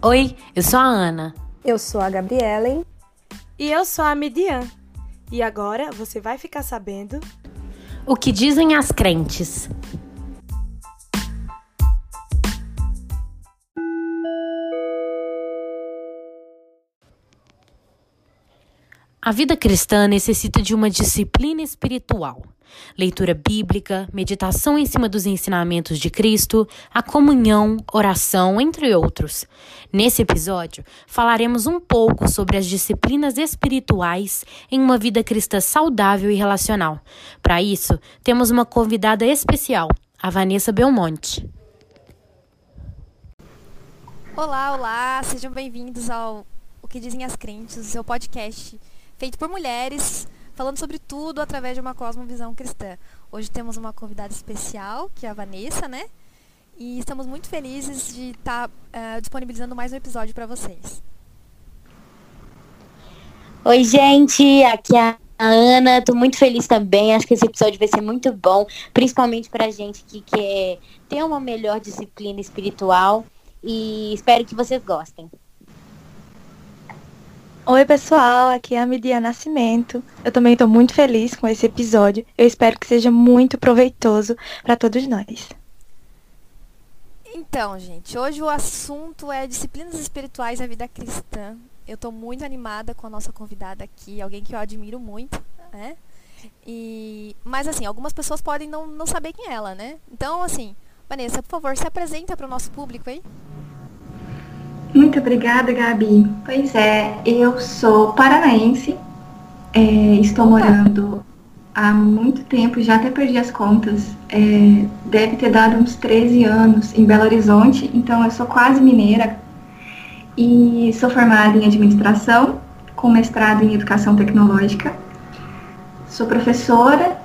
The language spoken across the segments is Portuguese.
Oi, eu sou a Ana. Eu sou a Gabriela. E eu sou a Midian. E agora você vai ficar sabendo o que dizem as crentes. A vida cristã necessita de uma disciplina espiritual. Leitura bíblica, meditação em cima dos ensinamentos de Cristo, a comunhão, oração, entre outros. Nesse episódio, falaremos um pouco sobre as disciplinas espirituais em uma vida cristã saudável e relacional. Para isso, temos uma convidada especial, a Vanessa Belmonte. Olá, olá, sejam bem-vindos ao O que Dizem as Crentes, o seu podcast feito por mulheres, falando sobre tudo através de uma cosmovisão cristã. Hoje temos uma convidada especial, que é a Vanessa, né? E estamos muito felizes de estar tá, uh, disponibilizando mais um episódio para vocês. Oi, gente, aqui é a Ana, tô muito feliz também. Acho que esse episódio vai ser muito bom, principalmente pra gente que quer ter uma melhor disciplina espiritual. E espero que vocês gostem. Oi, pessoal, aqui é a Midia Nascimento. Eu também estou muito feliz com esse episódio. Eu espero que seja muito proveitoso para todos nós. Então, gente, hoje o assunto é disciplinas espirituais da vida cristã. Eu estou muito animada com a nossa convidada aqui, alguém que eu admiro muito, né? E, mas assim, algumas pessoas podem não, não saber quem é ela, né? Então, assim, Vanessa, por favor, se apresenta para o nosso público aí. Muito obrigada, Gabi. Pois é, eu sou paranaense, é, estou morando há muito tempo, já até perdi as contas. É, deve ter dado uns 13 anos em Belo Horizonte, então eu sou quase mineira e sou formada em administração, com mestrado em educação tecnológica. Sou professora,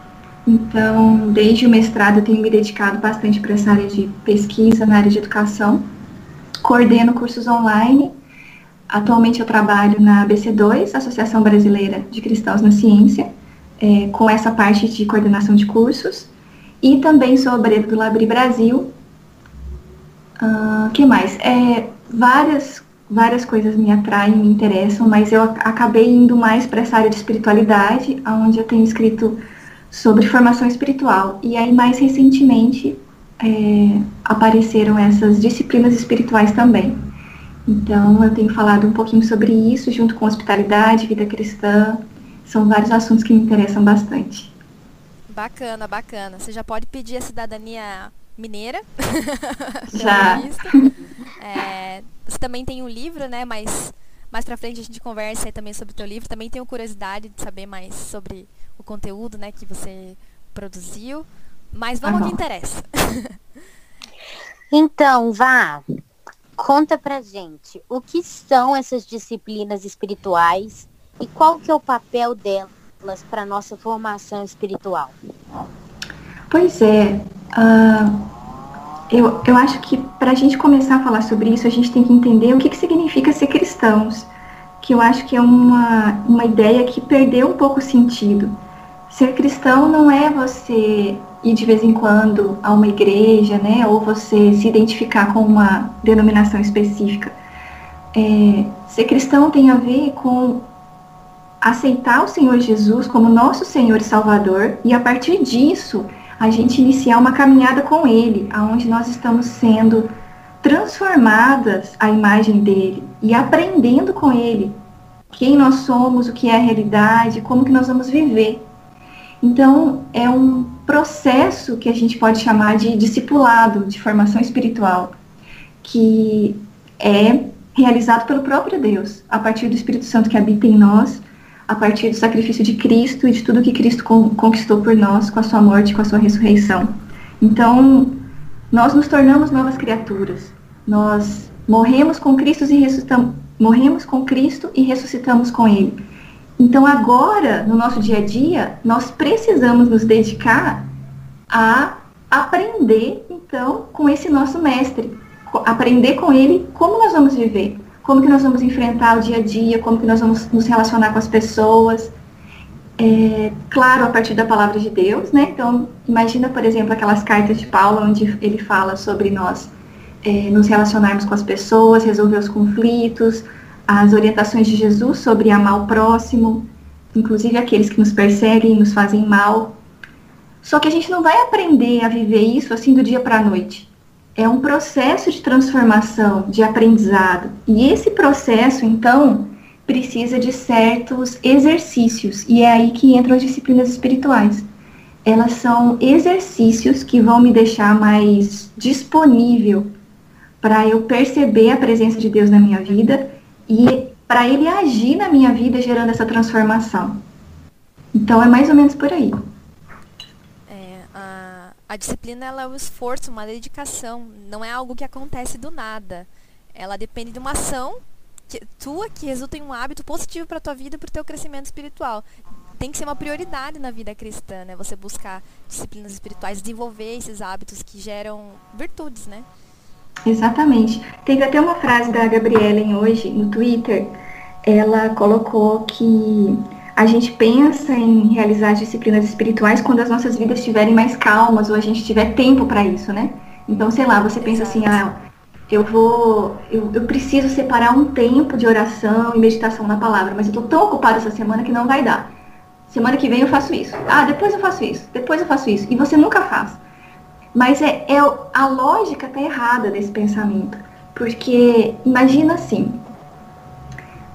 então desde o mestrado eu tenho me dedicado bastante para essa área de pesquisa na área de educação coordeno cursos online. Atualmente eu trabalho na ABC2, Associação Brasileira de Cristãos na Ciência, é, com essa parte de coordenação de cursos. E também sou obreiro do Labri Brasil. O uh, que mais? É, várias, várias coisas me atraem, me interessam, mas eu acabei indo mais para essa área de espiritualidade, onde eu tenho escrito sobre formação espiritual. E aí, mais recentemente, é, apareceram essas disciplinas espirituais também. Então, eu tenho falado um pouquinho sobre isso, junto com hospitalidade, vida cristã. São vários assuntos que me interessam bastante. Bacana, bacana. Você já pode pedir a cidadania mineira? já. é, você também tem um livro, né? Mas mais pra frente a gente conversa aí também sobre o teu livro. Também tenho curiosidade de saber mais sobre o conteúdo, né, que você produziu. Mas vamos ao que interessa. então, vá. Conta pra gente o que são essas disciplinas espirituais e qual que é o papel delas para nossa formação espiritual. Pois é, uh, eu, eu acho que para a gente começar a falar sobre isso, a gente tem que entender o que, que significa ser cristãos, que eu acho que é uma, uma ideia que perdeu um pouco o sentido. Ser cristão não é você ir de vez em quando a uma igreja, né, ou você se identificar com uma denominação específica. É, ser cristão tem a ver com aceitar o Senhor Jesus como nosso Senhor e Salvador e a partir disso a gente iniciar uma caminhada com Ele, aonde nós estamos sendo transformadas à imagem dele e aprendendo com Ele quem nós somos, o que é a realidade, como que nós vamos viver. Então, é um processo que a gente pode chamar de discipulado, de formação espiritual, que é realizado pelo próprio Deus, a partir do Espírito Santo que habita em nós, a partir do sacrifício de Cristo e de tudo que Cristo conquistou por nós com a sua morte, com a sua ressurreição. Então, nós nos tornamos novas criaturas. Nós morremos com Cristo e ressuscitamos, morremos com Cristo e ressuscitamos com ele. Então, agora, no nosso dia a dia, nós precisamos nos dedicar a aprender, então, com esse nosso mestre. Aprender com ele como nós vamos viver, como que nós vamos enfrentar o dia a dia, como que nós vamos nos relacionar com as pessoas. É, claro, a partir da palavra de Deus, né? Então, imagina, por exemplo, aquelas cartas de Paulo, onde ele fala sobre nós é, nos relacionarmos com as pessoas, resolver os conflitos, as orientações de Jesus sobre amar o próximo, inclusive aqueles que nos perseguem, nos fazem mal. Só que a gente não vai aprender a viver isso assim do dia para a noite. É um processo de transformação, de aprendizado. E esse processo, então, precisa de certos exercícios. E é aí que entram as disciplinas espirituais. Elas são exercícios que vão me deixar mais disponível para eu perceber a presença de Deus na minha vida e para ele agir na minha vida gerando essa transformação. Então é mais ou menos por aí. É, a, a disciplina ela é um esforço, uma dedicação, não é algo que acontece do nada. Ela depende de uma ação que, tua que resulta em um hábito positivo para tua vida e para o teu crescimento espiritual. Tem que ser uma prioridade na vida cristã, né? Você buscar disciplinas espirituais, desenvolver esses hábitos que geram virtudes, né? Exatamente. Teve até uma frase da Gabriela hoje no Twitter. Ela colocou que a gente pensa em realizar disciplinas espirituais quando as nossas vidas estiverem mais calmas ou a gente tiver tempo para isso, né? Então, sei lá, você pensa assim, ah, eu vou, eu, eu, preciso separar um tempo de oração e meditação na palavra, mas eu tô tão ocupada essa semana que não vai dar. Semana que vem eu faço isso. Ah, depois eu faço isso. Depois eu faço isso. E você nunca faz. Mas é, é a lógica tá errada desse pensamento. Porque imagina assim,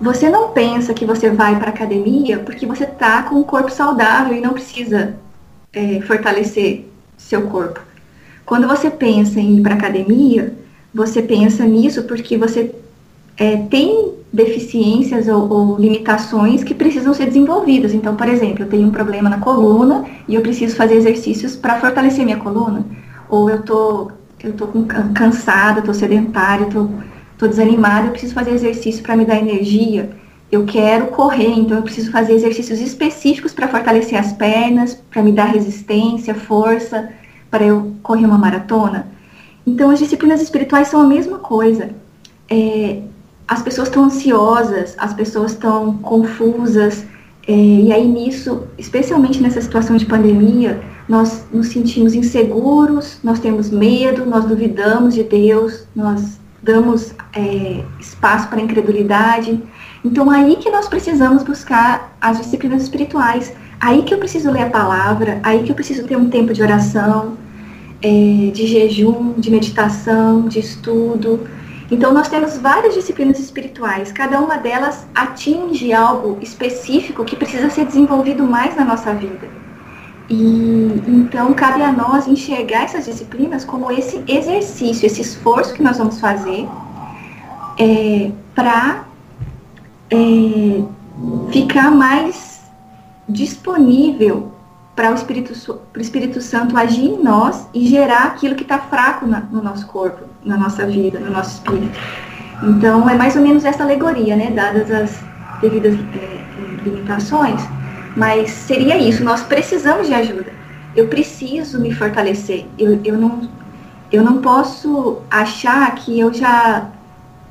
você não pensa que você vai para academia porque você tá com um corpo saudável e não precisa é, fortalecer seu corpo. Quando você pensa em ir para academia, você pensa nisso porque você é, tem deficiências ou, ou, limitações que precisam ser desenvolvidas. Então, por exemplo, eu tenho um problema na coluna e eu preciso fazer exercícios para fortalecer minha coluna ou eu tô, eu tô cansada, tô sedentária, tô, tô desanimada, eu preciso fazer exercício para me dar energia. Eu quero correr, então eu preciso fazer exercícios específicos para fortalecer as pernas, para me dar resistência, força, para eu correr uma maratona. Então as disciplinas espirituais são a mesma coisa. É, as pessoas estão ansiosas, as pessoas estão confusas, é, e aí nisso, especialmente nessa situação de pandemia, nós nos sentimos inseguros, nós temos medo, nós duvidamos de Deus, nós damos é, espaço para incredulidade. Então, aí que nós precisamos buscar as disciplinas espirituais. Aí que eu preciso ler a palavra, aí que eu preciso ter um tempo de oração, é, de jejum, de meditação, de estudo. Então, nós temos várias disciplinas espirituais, cada uma delas atinge algo específico que precisa ser desenvolvido mais na nossa vida. E então cabe a nós enxergar essas disciplinas como esse exercício, esse esforço que nós vamos fazer é, para é, ficar mais disponível para o Espírito, Espírito Santo agir em nós e gerar aquilo que está fraco na, no nosso corpo, na nossa vida, no nosso espírito. Então é mais ou menos essa alegoria, né, dadas as devidas é, limitações mas seria isso, nós precisamos de ajuda. Eu preciso me fortalecer. Eu, eu, não, eu não posso achar que eu já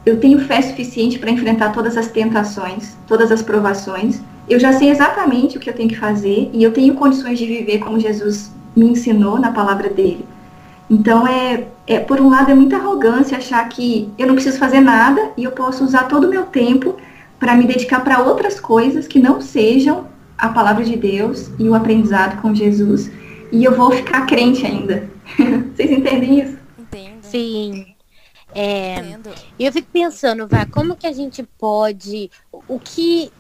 eu tenho fé suficiente para enfrentar todas as tentações, todas as provações. Eu já sei exatamente o que eu tenho que fazer e eu tenho condições de viver como Jesus me ensinou na palavra dele. Então é, é por um lado é muita arrogância achar que eu não preciso fazer nada e eu posso usar todo o meu tempo para me dedicar para outras coisas que não sejam a palavra de Deus e o aprendizado com Jesus. E eu vou ficar crente ainda. Vocês entendem isso? Entendo. Sim. É, Entendo. eu fico pensando, Vá, como que a gente pode. O que.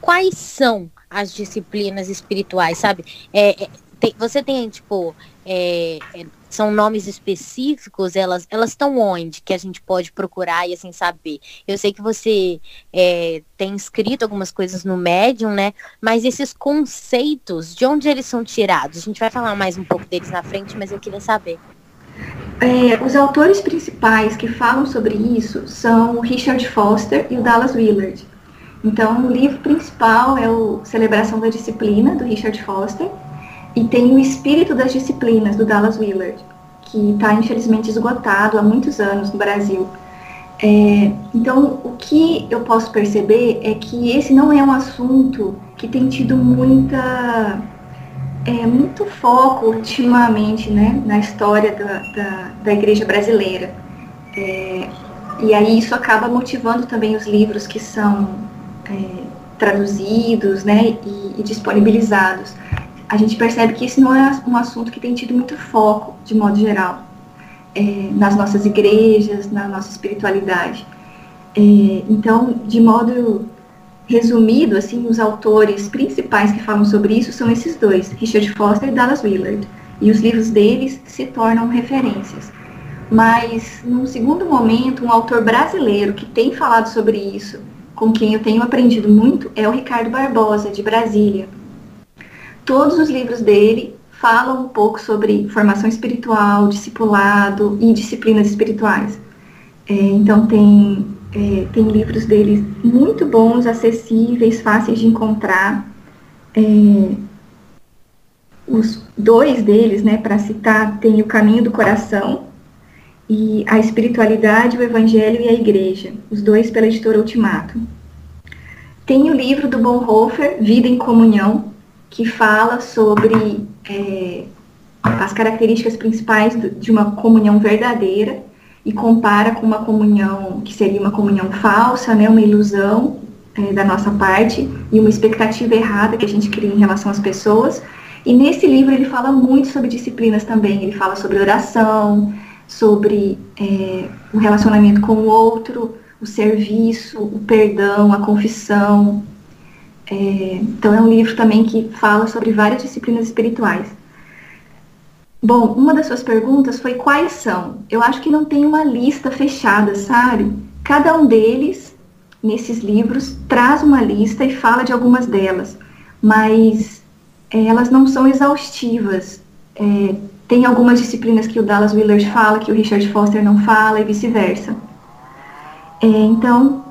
Quais são as disciplinas espirituais, sabe? É, é, tem, você tem, tipo, é, é são nomes específicos, elas elas estão onde que a gente pode procurar e assim saber. Eu sei que você é, tem escrito algumas coisas no Medium, né? Mas esses conceitos, de onde eles são tirados? A gente vai falar mais um pouco deles na frente, mas eu queria saber. É, os autores principais que falam sobre isso são o Richard Foster e o Dallas Willard. Então, o livro principal é o Celebração da Disciplina, do Richard Foster, e tem o Espírito das Disciplinas, do Dallas Willard, que está infelizmente esgotado há muitos anos no Brasil. É, então, o que eu posso perceber é que esse não é um assunto que tem tido muita, é, muito foco ultimamente né, na história da, da, da igreja brasileira. É, e aí isso acaba motivando também os livros que são é, traduzidos né, e, e, disponibilizados. A gente percebe que esse não é um assunto que tem tido muito foco, de modo geral, é, nas nossas igrejas, na nossa espiritualidade. É, então, de modo resumido, assim, os autores principais que falam sobre isso são esses dois, Richard Foster e Dallas Willard. E os livros deles se tornam referências. Mas, num segundo momento, um autor brasileiro que tem falado sobre isso, com quem eu tenho aprendido muito, é o Ricardo Barbosa, de Brasília. Todos os livros dele falam um pouco sobre formação espiritual, discipulado e disciplinas espirituais. É, então, tem, é, tem livros dele muito bons, acessíveis, fáceis de encontrar. É, os dois deles, né, para citar, tem O Caminho do Coração, e a espiritualidade, o evangelho e a igreja, os dois pela editora Ultimato. Tem o livro do Bonhoeffer, Vida em Comunhão, que fala sobre é, as características principais de uma comunhão verdadeira e compara com uma comunhão que seria uma comunhão falsa, né, uma ilusão é, da nossa parte e uma expectativa errada que a gente cria em relação às pessoas. E nesse livro ele fala muito sobre disciplinas também, ele fala sobre oração, sobre é, o relacionamento com o outro, o serviço, o perdão, a confissão. É, então é um livro também que fala sobre várias disciplinas espirituais. Bom, uma das suas perguntas foi quais são. Eu acho que não tem uma lista fechada, sabe? Cada um deles, nesses livros, traz uma lista e fala de algumas delas, mas é, elas não são exaustivas. É, tem algumas disciplinas que o Dallas Willard fala, que o Richard Foster não fala, e vice-versa. É, então,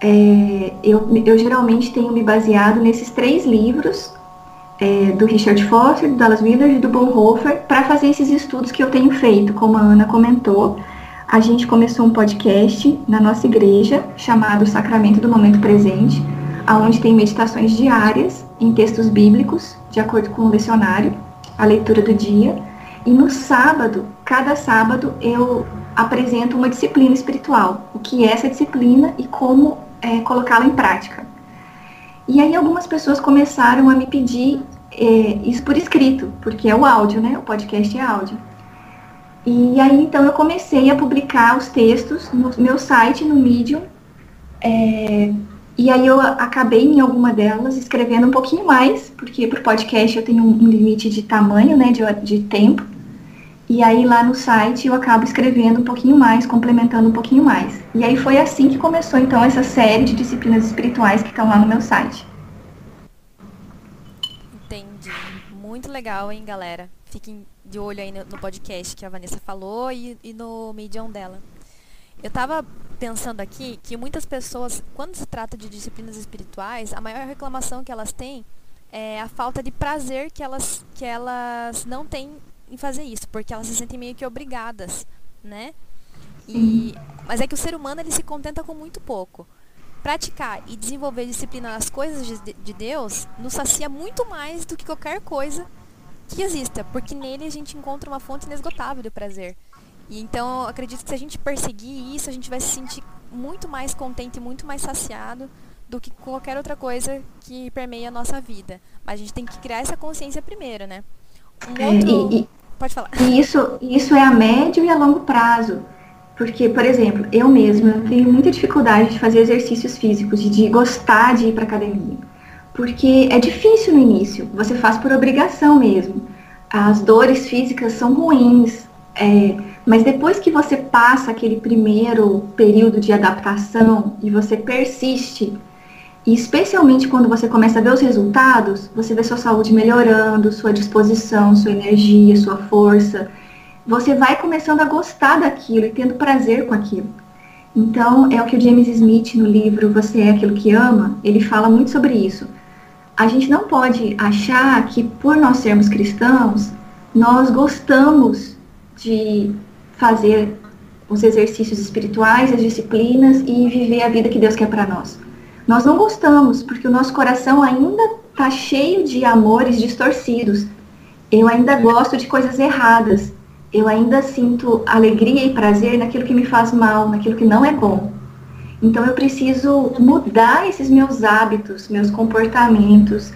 é, eu, eu, geralmente tenho me baseado nesses três livros, é, do Richard Foster, do Dallas Willard e do Bonhoeffer, para fazer esses estudos que eu tenho feito, como a Ana comentou. A gente começou um podcast na nossa igreja, chamado Sacramento do Momento Presente, onde tem meditações diárias em textos bíblicos, de acordo com o lecionário, a leitura do dia. E no sábado, cada sábado, eu apresento uma disciplina espiritual. O que é essa disciplina e como é, colocá-la em prática. E aí algumas pessoas começaram a me pedir é, isso por escrito, porque é o áudio, né? O podcast é áudio. E aí então eu comecei a publicar os textos no meu site, no Medium. É, e aí eu acabei em alguma delas escrevendo um pouquinho mais, porque para o podcast eu tenho um limite de tamanho, né, de, de tempo. E aí lá no site eu acabo escrevendo um pouquinho mais, complementando um pouquinho mais. E aí foi assim que começou então essa série de disciplinas espirituais que estão lá no meu site. Entendi. Muito legal, hein, galera? Fiquem de olho aí no, podcast que a Vanessa falou e, e no Medium dela. Eu estava pensando aqui que muitas pessoas, quando se trata de disciplinas espirituais, a maior reclamação que elas têm é a falta de prazer que elas, que elas não têm em fazer isso, porque elas se sentem meio que obrigadas, né? E, mas é que o ser humano ele se contenta com muito pouco. Praticar e desenvolver disciplina nas coisas de, de Deus nos sacia muito mais do que qualquer coisa que exista, porque nele a gente encontra uma fonte inesgotável de prazer. E então, acredito que se a gente perseguir isso, a gente vai se sentir muito mais contente e muito mais saciado do que qualquer outra coisa que permeia a nossa vida. Mas a gente tem que criar essa consciência primeiro, né? Um é, outro... e, Pode falar. E isso, isso é a médio e a longo prazo. Porque, por exemplo, eu mesma tenho muita dificuldade de fazer exercícios físicos, de, de gostar de ir para academia. Porque é difícil no início, você faz por obrigação mesmo. As dores físicas são ruins, é, mas depois que você passa aquele primeiro período de adaptação e você persiste, e especialmente quando você começa a ver os resultados, você vê sua saúde melhorando, sua disposição, sua energia, sua força, você vai começando a gostar daquilo e tendo prazer com aquilo. Então, é o que o James Smith no livro Você é aquilo que ama, ele fala muito sobre isso. A gente não pode achar que por nós sermos cristãos, nós gostamos de fazer os exercícios espirituais, as disciplinas e viver a vida que Deus quer para nós. Nós não gostamos, porque o nosso coração ainda está cheio de amores distorcidos. Eu ainda gosto de coisas erradas. eu ainda sinto alegria e prazer naquilo que me faz mal, naquilo que não é bom. Então eu preciso mudar esses meus hábitos, meus comportamentos,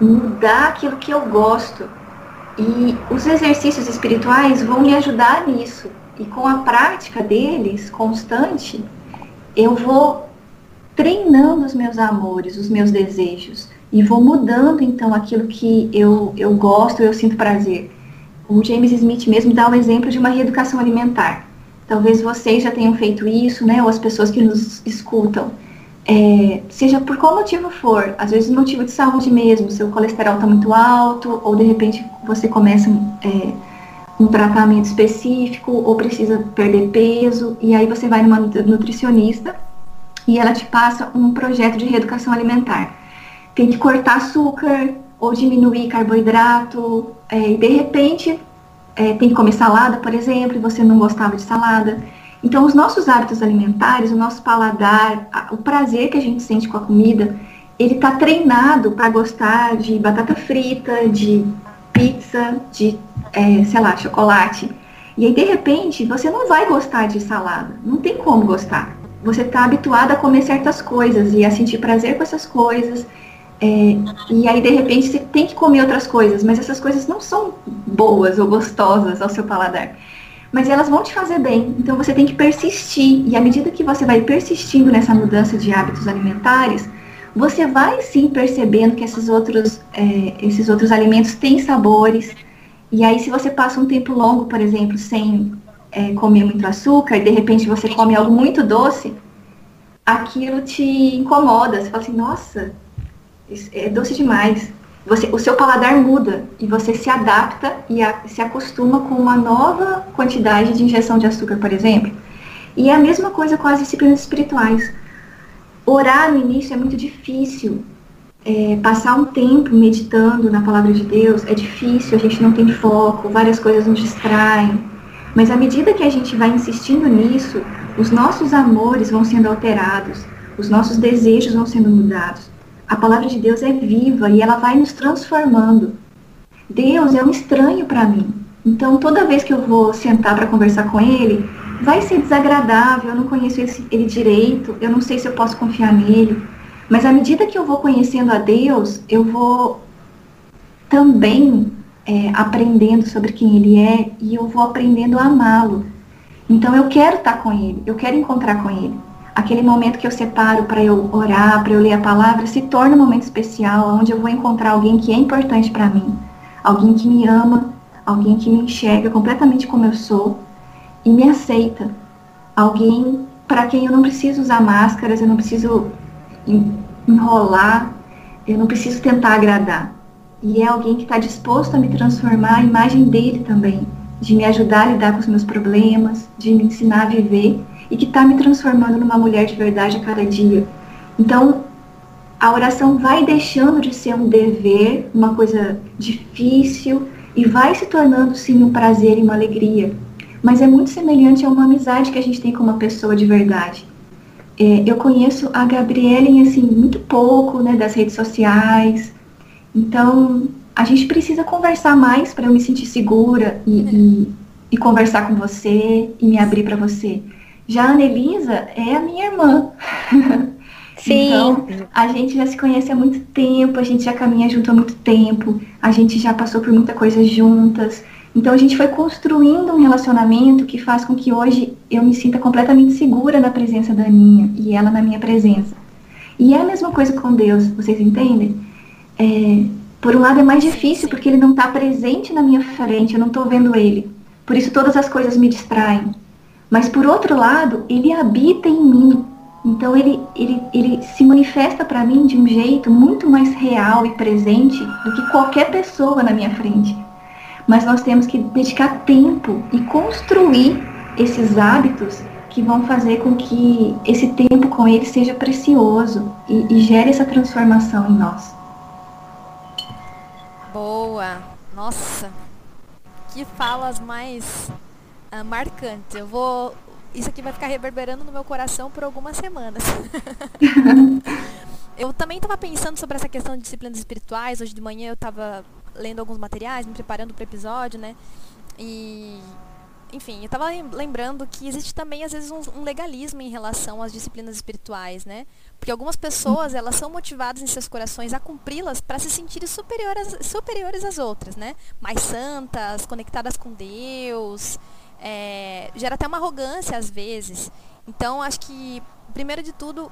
mudar aquilo que eu gosto. E os exercícios espirituais vão me ajudar nisso. E com a prática deles, constante, eu vou treinando os meus amores, os meus desejos. E vou mudando então aquilo que eu, eu gosto, eu sinto prazer. O James Smith mesmo dá o exemplo de uma reeducação alimentar. Talvez vocês já tenham feito isso, né? Ou as pessoas que nos escutam. É, seja por qual motivo for, às vezes motivo de saúde mesmo, seu colesterol está muito alto, ou de repente você começa é, um tratamento específico, ou precisa perder peso, e aí você vai numa nutricionista e ela te passa um projeto de reeducação alimentar. Tem que cortar açúcar, ou diminuir carboidrato, é, e de repente é, tem que comer salada, por exemplo, e você não gostava de salada. Então, os nossos hábitos alimentares, o nosso paladar, a, o prazer que a gente sente com a comida, ele está treinado para gostar de batata frita, de pizza, de, é, sei lá, chocolate. E aí, de repente, você não vai gostar de salada. Não tem como gostar. Você está habituado a comer certas coisas e a sentir prazer com essas coisas é, e aí, de repente, você tem que comer outras coisas, mas essas coisas não são boas ou gostosas ao seu paladar. Mas elas vão te fazer bem, então você tem que persistir. E à medida que você vai persistindo nessa mudança de hábitos alimentares, você vai sim percebendo que esses outros, é, esses outros alimentos têm sabores. E aí, se você passa um tempo longo, por exemplo, sem é, comer muito açúcar, e de repente você come algo muito doce, aquilo te incomoda. Você fala assim, nossa, é doce demais. Você, o seu paladar muda e você se adapta e a, se acostuma com uma nova quantidade de injeção de açúcar, por exemplo. E é a mesma coisa com as disciplinas espirituais. Orar no início é muito difícil. É, passar um tempo meditando na palavra de Deus é difícil, a gente não tem foco, várias coisas nos distraem. Mas à medida que a gente vai insistindo nisso, os nossos amores vão sendo alterados, os nossos desejos vão sendo mudados a palavra de Deus é viva e ela vai nos transformando. Deus é um estranho para mim. Então, toda vez que eu vou sentar para conversar com ele, vai ser desagradável, eu não conheço ele direito, eu não sei se eu posso confiar nele. Mas à medida que eu vou conhecendo a Deus, eu vou também é, aprendendo sobre quem ele é e eu vou aprendendo a amá-lo. Então eu quero estar com ele, eu quero encontrar com ele aquele momento que eu separo para eu orar, para eu ler a palavra, se torna um momento especial, onde eu vou encontrar alguém que é importante para mim, alguém que me ama, alguém que me enxerga completamente como eu sou e me aceita, alguém para quem eu não preciso usar máscaras, eu não preciso enrolar, eu não preciso tentar agradar. E é alguém que está disposto a me transformar a imagem dele também, de me ajudar a lidar com os meus problemas, de me ensinar a viver e que está me transformando numa mulher de verdade a cada dia. Então, a oração vai deixando de ser um dever, uma coisa difícil, e vai se tornando sim um prazer e uma alegria. Mas é muito semelhante a uma amizade que a gente tem com uma pessoa de verdade. É, eu conheço a Gabriele assim muito pouco, né, das redes sociais. Então a gente precisa conversar mais para eu me sentir segura e, e, e conversar com você e me abrir para você. Já a Anelisa é a minha irmã. Sim. Então, a gente já se conhece há muito tempo, a gente já caminha junto há muito tempo, a gente já passou por muita coisa juntas. Então a gente foi construindo um relacionamento que faz com que hoje eu me sinta completamente segura na presença da Aninha e ela na minha presença. E é a mesma coisa com Deus, vocês entendem? É, por um lado é mais difícil porque ele não está presente na minha frente, eu não estou vendo ele. Por isso todas as coisas me distraem. Mas por outro lado, ele habita em mim. Então ele, ele, ele se manifesta para mim de um jeito muito mais real e presente do que qualquer pessoa na minha frente. Mas nós temos que dedicar tempo e construir esses hábitos que vão fazer com que esse tempo com ele seja precioso e, e gere essa transformação em nós. Boa! Nossa! Que falas mais uh, marcantes. Eu vou. Isso aqui vai ficar reverberando no meu coração por algumas semanas. eu também estava pensando sobre essa questão de disciplinas espirituais. Hoje de manhã eu estava lendo alguns materiais, me preparando para o episódio, né? E enfim, eu tava lembrando que existe também, às vezes, um, um, legalismo em relação às disciplinas espirituais, né? Porque algumas pessoas, elas são motivadas em seus corações a cumpri-las para se sentirem superiores, superiores às outras, né? Mais santas, conectadas com Deus. É, gera até uma arrogância, às vezes. Então, acho que, primeiro de tudo,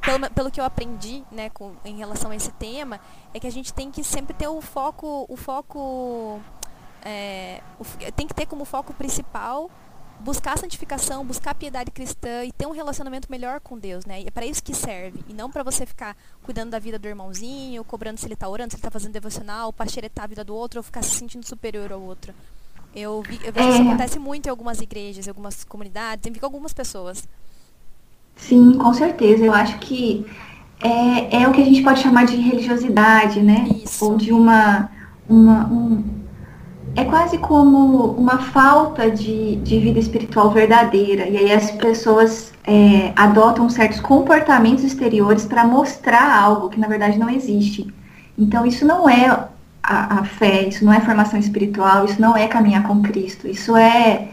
pelo, pelo que eu aprendi, né, com, em relação a esse tema, é que a gente tem que sempre ter o foco, o foco é, tem que ter como foco principal buscar a santificação, buscar a piedade cristã e ter um relacionamento melhor com Deus, né? E é para isso que serve. E não para você ficar cuidando da vida do irmãozinho, cobrando se ele está orando, se ele está fazendo devocional, para xeretar a vida do outro ou ficar se sentindo superior ao outro. Eu, vi, eu vejo é. isso acontece muito em algumas igrejas, em algumas comunidades, em algumas pessoas. Sim, com certeza. Eu acho que é, é o que a gente pode chamar de religiosidade, né? Isso. Ou de uma, uma um, é quase como uma falta de, de vida espiritual verdadeira. E aí as pessoas é, adotam certos comportamentos exteriores para mostrar algo que na verdade não existe. Então isso não é a, a, fé, isso não é formação espiritual, isso não é caminhar com Cristo. Isso é,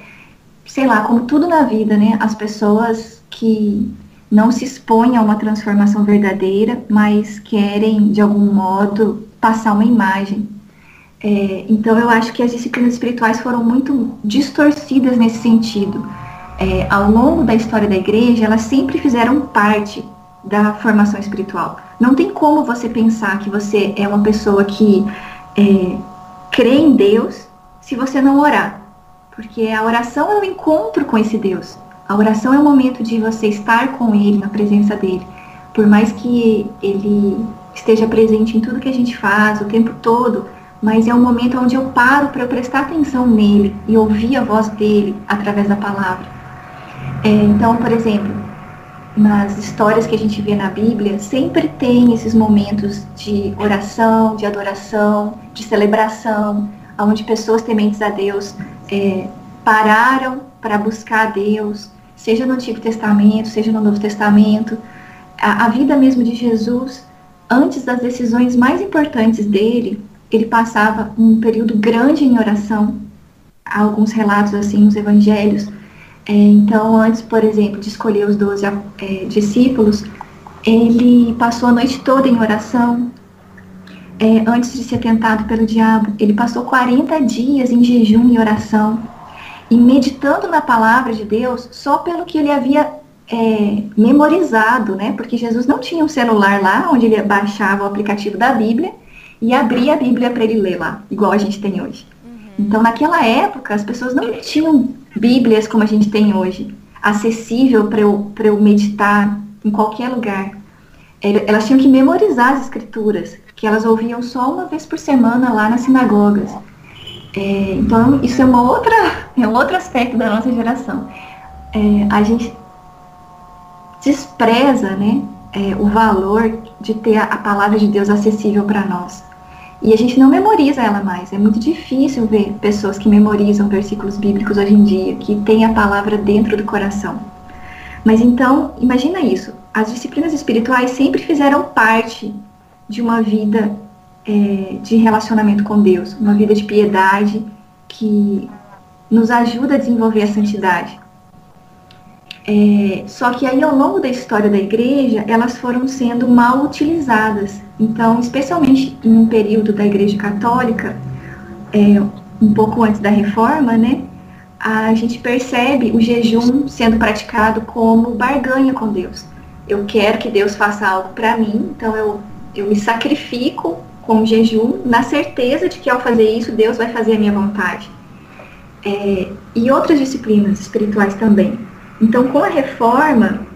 sei lá, como tudo na vida, né? As pessoas que não se expõem a uma transformação verdadeira, mas querem de algum modo passar uma imagem é, então, eu acho que as disciplinas espirituais foram muito distorcidas nesse sentido. É, ao longo da história da igreja, elas sempre fizeram parte da formação espiritual. Não tem como você pensar que você é uma pessoa que é, crê em Deus se você não orar. Porque a oração é o um encontro com esse Deus. A oração é o momento de você estar com Ele, na presença dele. Por mais que Ele esteja presente em tudo que a gente faz, o tempo todo, mas é um momento onde eu paro para prestar atenção nele e ouvir a voz dele através da palavra. É, então, por exemplo, nas histórias que a gente vê na Bíblia, sempre tem esses momentos de oração, de adoração, de celebração, onde pessoas tementes a Deus é, pararam para buscar a Deus, seja no Antigo Testamento, seja no Novo Testamento. A, a vida mesmo de Jesus, antes das decisões mais importantes dele, ele passava um período grande em oração. Há alguns relatos assim nos evangelhos. É, então, antes, por exemplo, de escolher os doze é, discípulos, ele passou a noite toda em oração. É, antes de ser tentado pelo diabo, ele passou 40 dias em jejum e oração. E meditando na palavra de Deus, só pelo que ele havia é, memorizado, né? Porque Jesus não tinha um celular lá onde ele baixava o aplicativo da Bíblia e abrir a Bíblia para ele ler lá, igual a gente tem hoje. Uhum. Então, naquela época, as pessoas não tinham Bíblias como a gente tem hoje, acessível para eu, eu meditar em qualquer lugar. Elas tinham que memorizar as escrituras, que elas ouviam só uma vez por semana lá nas sinagogas. É, então, isso é, uma outra, é um outro aspecto da nossa geração. É, a gente despreza né, é, o valor de ter a, a palavra de Deus acessível para nós. E a gente não memoriza ela mais. É muito difícil ver pessoas que memorizam versículos bíblicos hoje em dia, que têm a palavra dentro do coração. Mas então, imagina isso. As disciplinas espirituais sempre fizeram parte de uma vida é, de relacionamento com Deus, uma vida de piedade que nos ajuda a desenvolver a santidade. É, só que aí ao longo da história da igreja, elas foram sendo mal utilizadas. Então, especialmente em um período da igreja católica, é, um pouco antes da reforma, né, a gente percebe o jejum sendo praticado como barganha com Deus. Eu quero que Deus faça algo para mim, então eu, eu me sacrifico com o jejum, na certeza de que ao fazer isso, Deus vai fazer a minha vontade. É, e outras disciplinas espirituais também. Então, com a reforma,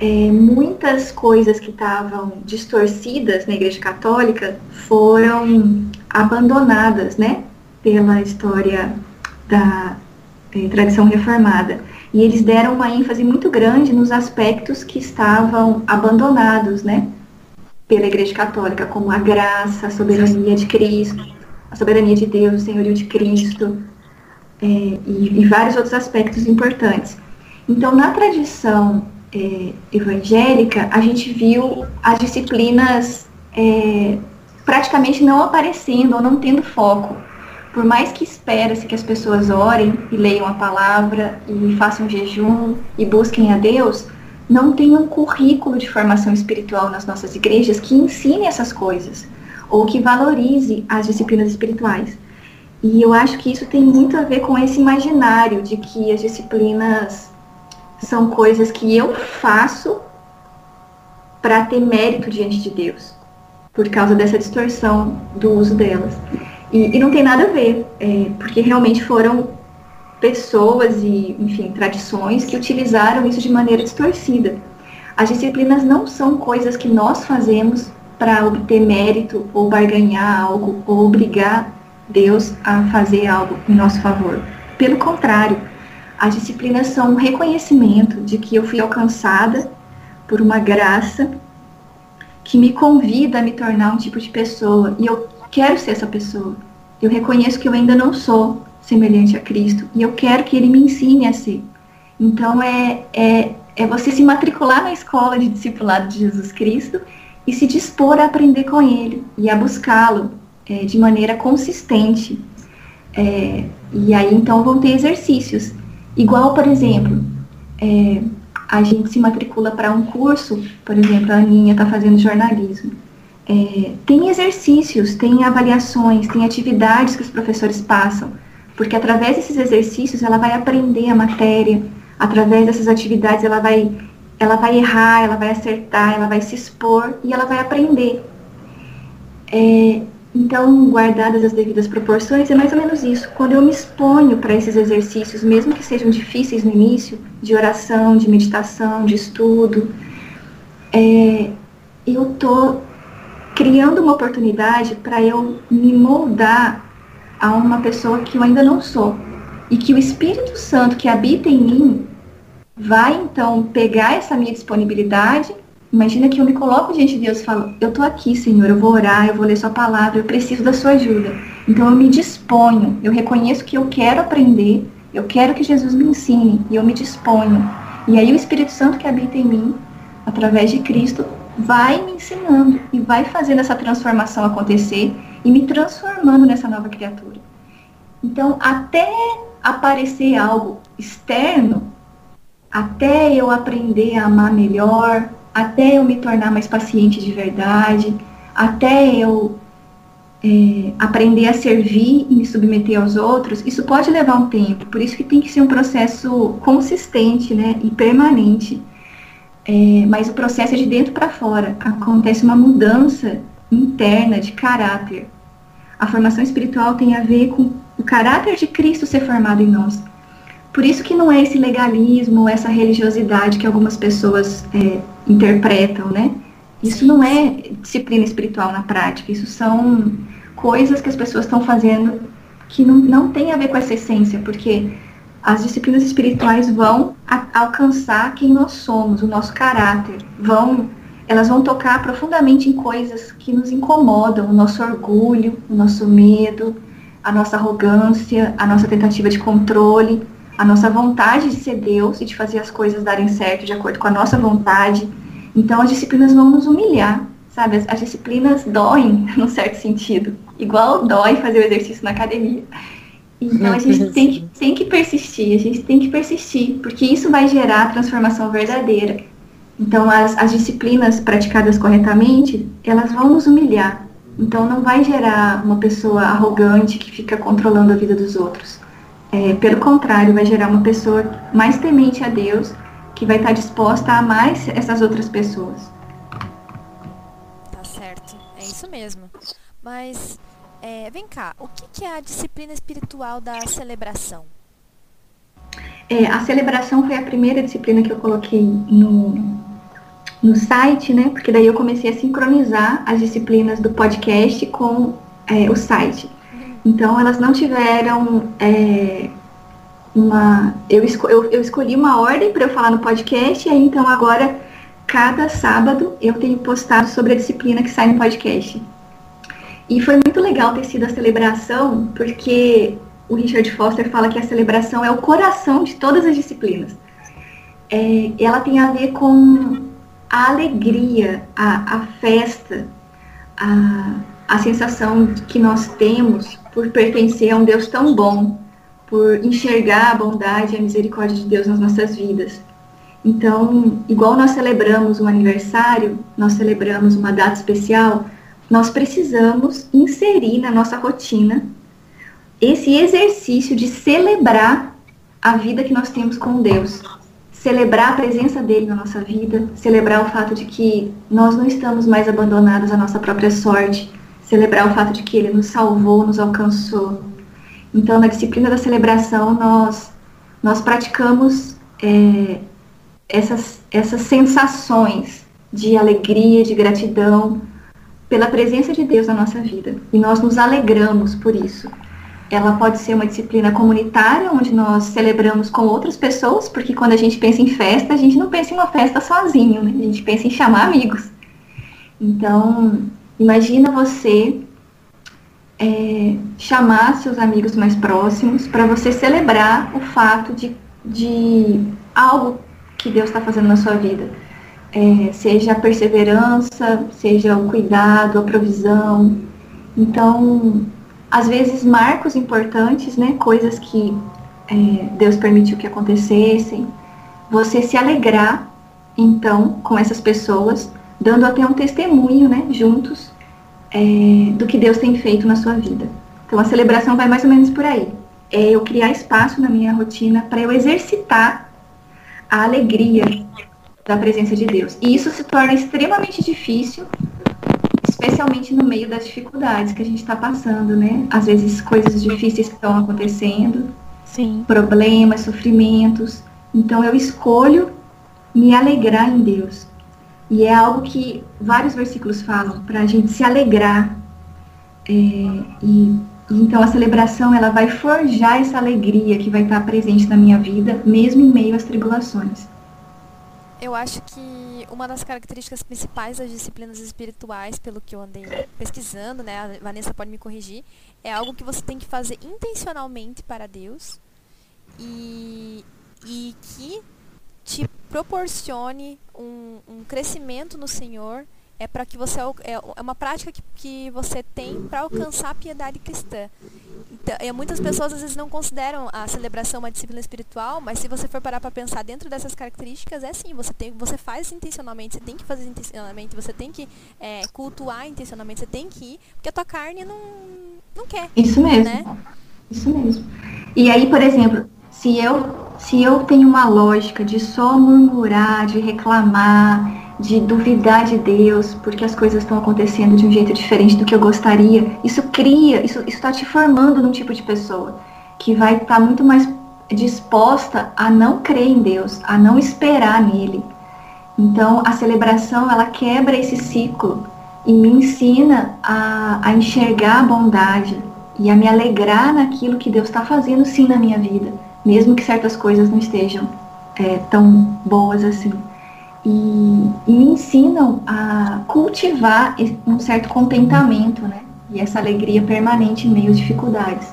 é, muitas coisas que estavam distorcidas na Igreja Católica foram abandonadas, né, pela história da é, tradição reformada. E eles deram uma ênfase muito grande nos aspectos que estavam abandonados, né, pela Igreja Católica, como a graça, a soberania de Cristo, a soberania de Deus, o senhorio de Cristo, é, e, e vários outros aspectos importantes. Então, na tradição é, evangélica, a gente viu as disciplinas é, praticamente não aparecendo ou não tendo foco. por mais que espera-se que as pessoas orem e leiam a palavra e façam jejum e busquem a Deus, não tem um currículo de formação espiritual nas nossas igrejas que ensine essas coisas ou que valorize as disciplinas espirituais. E eu acho que isso tem muito a ver com esse imaginário de que as disciplinas são coisas que eu faço para ter mérito diante de Deus, por causa dessa distorção do uso delas. E, e não tem nada a ver, é, porque realmente foram pessoas e, enfim, tradições que utilizaram isso de maneira distorcida. As disciplinas não são coisas que nós fazemos para obter mérito ou barganhar algo ou obrigar Deus a fazer algo em nosso favor. Pelo contrário, as disciplinas são um reconhecimento de que eu fui alcançada por uma graça que me convida a me tornar um tipo de pessoa e eu quero ser essa pessoa. Eu reconheço que eu ainda não sou semelhante a Cristo e eu quero que Ele me ensine a ser. Então é, é, é você se matricular na escola de discipulado de Jesus Cristo e se dispor a aprender com Ele e a buscá-lo é, de maneira consistente. É, e aí então vão ter exercícios. Igual, por exemplo, é, a gente se matricula para um curso, por exemplo, a Aninha está fazendo jornalismo. É, tem exercícios, tem avaliações, tem atividades que os professores passam, porque através desses exercícios ela vai aprender a matéria, através dessas atividades ela vai, ela vai errar, ela vai acertar, ela vai se expor e ela vai aprender. É, então, guardadas as devidas proporções, é mais ou menos isso. Quando eu me exponho para esses exercícios, mesmo que sejam difíceis no início, de oração, de meditação, de estudo, é, eu estou criando uma oportunidade para eu me moldar a uma pessoa que eu ainda não sou. E que o Espírito Santo que habita em mim vai então pegar essa minha disponibilidade Imagina que eu me coloco diante de Deus e falo: Eu estou aqui, Senhor, eu vou orar, eu vou ler Sua palavra, eu preciso da Sua ajuda. Então eu me disponho, eu reconheço que eu quero aprender, eu quero que Jesus me ensine e eu me disponho. E aí o Espírito Santo que habita em mim, através de Cristo, vai me ensinando e vai fazendo essa transformação acontecer e me transformando nessa nova criatura. Então, até aparecer algo externo, até eu aprender a amar melhor, até eu me tornar mais paciente de verdade, até eu é, aprender a servir e me submeter aos outros, isso pode levar um tempo. Por isso que tem que ser um processo consistente, né, e permanente. É, mas o processo é de dentro para fora. Acontece uma mudança interna de caráter. A formação espiritual tem a ver com o caráter de Cristo ser formado em nós. Por isso que não é esse legalismo, essa religiosidade que algumas pessoas é, interpretam, né? Isso não é disciplina espiritual na prática, isso são coisas que as pessoas estão fazendo que não, não tem a ver com essa essência, porque as disciplinas espirituais vão a, alcançar quem nós somos, o nosso caráter, vão, elas vão tocar profundamente em coisas que nos incomodam, o nosso orgulho, o nosso medo, a nossa arrogância, a nossa tentativa de controle a nossa vontade de ser Deus e de fazer as coisas darem certo de acordo com a nossa vontade. Então as disciplinas vão nos humilhar, sabe? As, as disciplinas doem, num certo sentido. Igual dói fazer o exercício na academia. Então a gente tem que, tem que persistir, a gente tem que persistir, porque isso vai gerar a transformação verdadeira. Então as, as disciplinas praticadas corretamente, elas vão nos humilhar. Então não vai gerar uma pessoa arrogante que fica controlando a vida dos outros. É, pelo contrário, vai gerar uma pessoa mais temente a Deus, que vai estar disposta a amar essas outras pessoas. Tá certo, é isso mesmo. Mas, é, vem cá, o que, que é a disciplina espiritual da celebração? É, a celebração foi a primeira disciplina que eu coloquei no, no site, né? Porque daí eu comecei a sincronizar as disciplinas do podcast com é, o site. Então, elas não tiveram é, uma. Eu, esco, eu, eu escolhi uma ordem para eu falar no podcast, e aí, então, agora, cada sábado, eu tenho postado sobre a disciplina que sai no podcast. E foi muito legal ter sido a celebração, porque o Richard Foster fala que a celebração é o coração de todas as disciplinas. É, ela tem a ver com a alegria, a, a festa, a, a sensação que nós temos por pertencer a um Deus tão bom, por enxergar a bondade e a misericórdia de Deus nas nossas vidas. Então, igual nós celebramos um aniversário, nós celebramos uma data especial, nós precisamos inserir na nossa rotina esse exercício de celebrar a vida que nós temos com Deus. Celebrar a presença dele na nossa vida, celebrar o fato de que nós não estamos mais abandonados à nossa própria sorte, celebrar o fato de que ele nos salvou, nos alcançou. Então, na disciplina da celebração, nós, nós praticamos é, essas, essas sensações de alegria, de gratidão pela presença de Deus na nossa vida. E nós nos alegramos por isso. Ela pode ser uma disciplina comunitária, onde nós celebramos com outras pessoas, porque quando a gente pensa em festa, a gente não pensa em uma festa sozinho, né? a gente pensa em chamar amigos. Então, imagina você é, chamar seus amigos mais próximos para você celebrar o fato de, de algo que Deus está fazendo na sua vida. É, seja a perseverança, seja o cuidado, a provisão. Então, às vezes, marcos importantes, né, coisas que é, Deus permitiu que acontecessem, você se alegrar, então, com essas pessoas, dando até um testemunho, né, juntos, é, do que Deus tem feito na sua vida. Então, a celebração vai mais ou menos por aí. É eu criar espaço na minha rotina para eu exercitar a alegria da presença de Deus. E isso se torna extremamente difícil especialmente no meio das dificuldades que a gente está passando, né? Às vezes coisas difíceis que estão acontecendo, Sim. problemas, sofrimentos. Então eu escolho me alegrar em Deus. E é algo que vários versículos falam para a gente se alegrar. É, e, então a celebração ela vai forjar essa alegria que vai estar presente na minha vida, mesmo em meio às tribulações. Eu acho que uma das características principais das disciplinas espirituais, pelo que eu andei pesquisando, né, a Vanessa pode me corrigir, é algo que você tem que fazer intencionalmente para Deus e, e que te proporcione um, um crescimento no Senhor é para que você é, é uma prática que, que você tem para alcançar a piedade cristã. Então, é, muitas pessoas às vezes não consideram a celebração uma disciplina espiritual, mas se você for parar para pensar dentro dessas características, é sim, você, tem, você faz intencionalmente, você tem que fazer intencionalmente, você tem que é, cultuar intencionalmente, você tem que ir, porque a tua carne não, não quer. Isso mesmo. Né? Isso mesmo. E aí, por exemplo, se eu, se eu tenho uma lógica de só murmurar, de reclamar, de duvidar de Deus, porque as coisas estão acontecendo de um jeito diferente do que eu gostaria, isso cria, isso está te formando num tipo de pessoa que vai estar tá muito mais disposta a não crer em Deus, a não esperar nele. Então, a celebração, ela quebra esse ciclo e me ensina a, a enxergar a bondade e a me alegrar naquilo que Deus está fazendo sim na minha vida, mesmo que certas coisas não estejam é, tão boas assim e, e me ensinam a cultivar um certo contentamento, né? E essa alegria permanente em meio às dificuldades.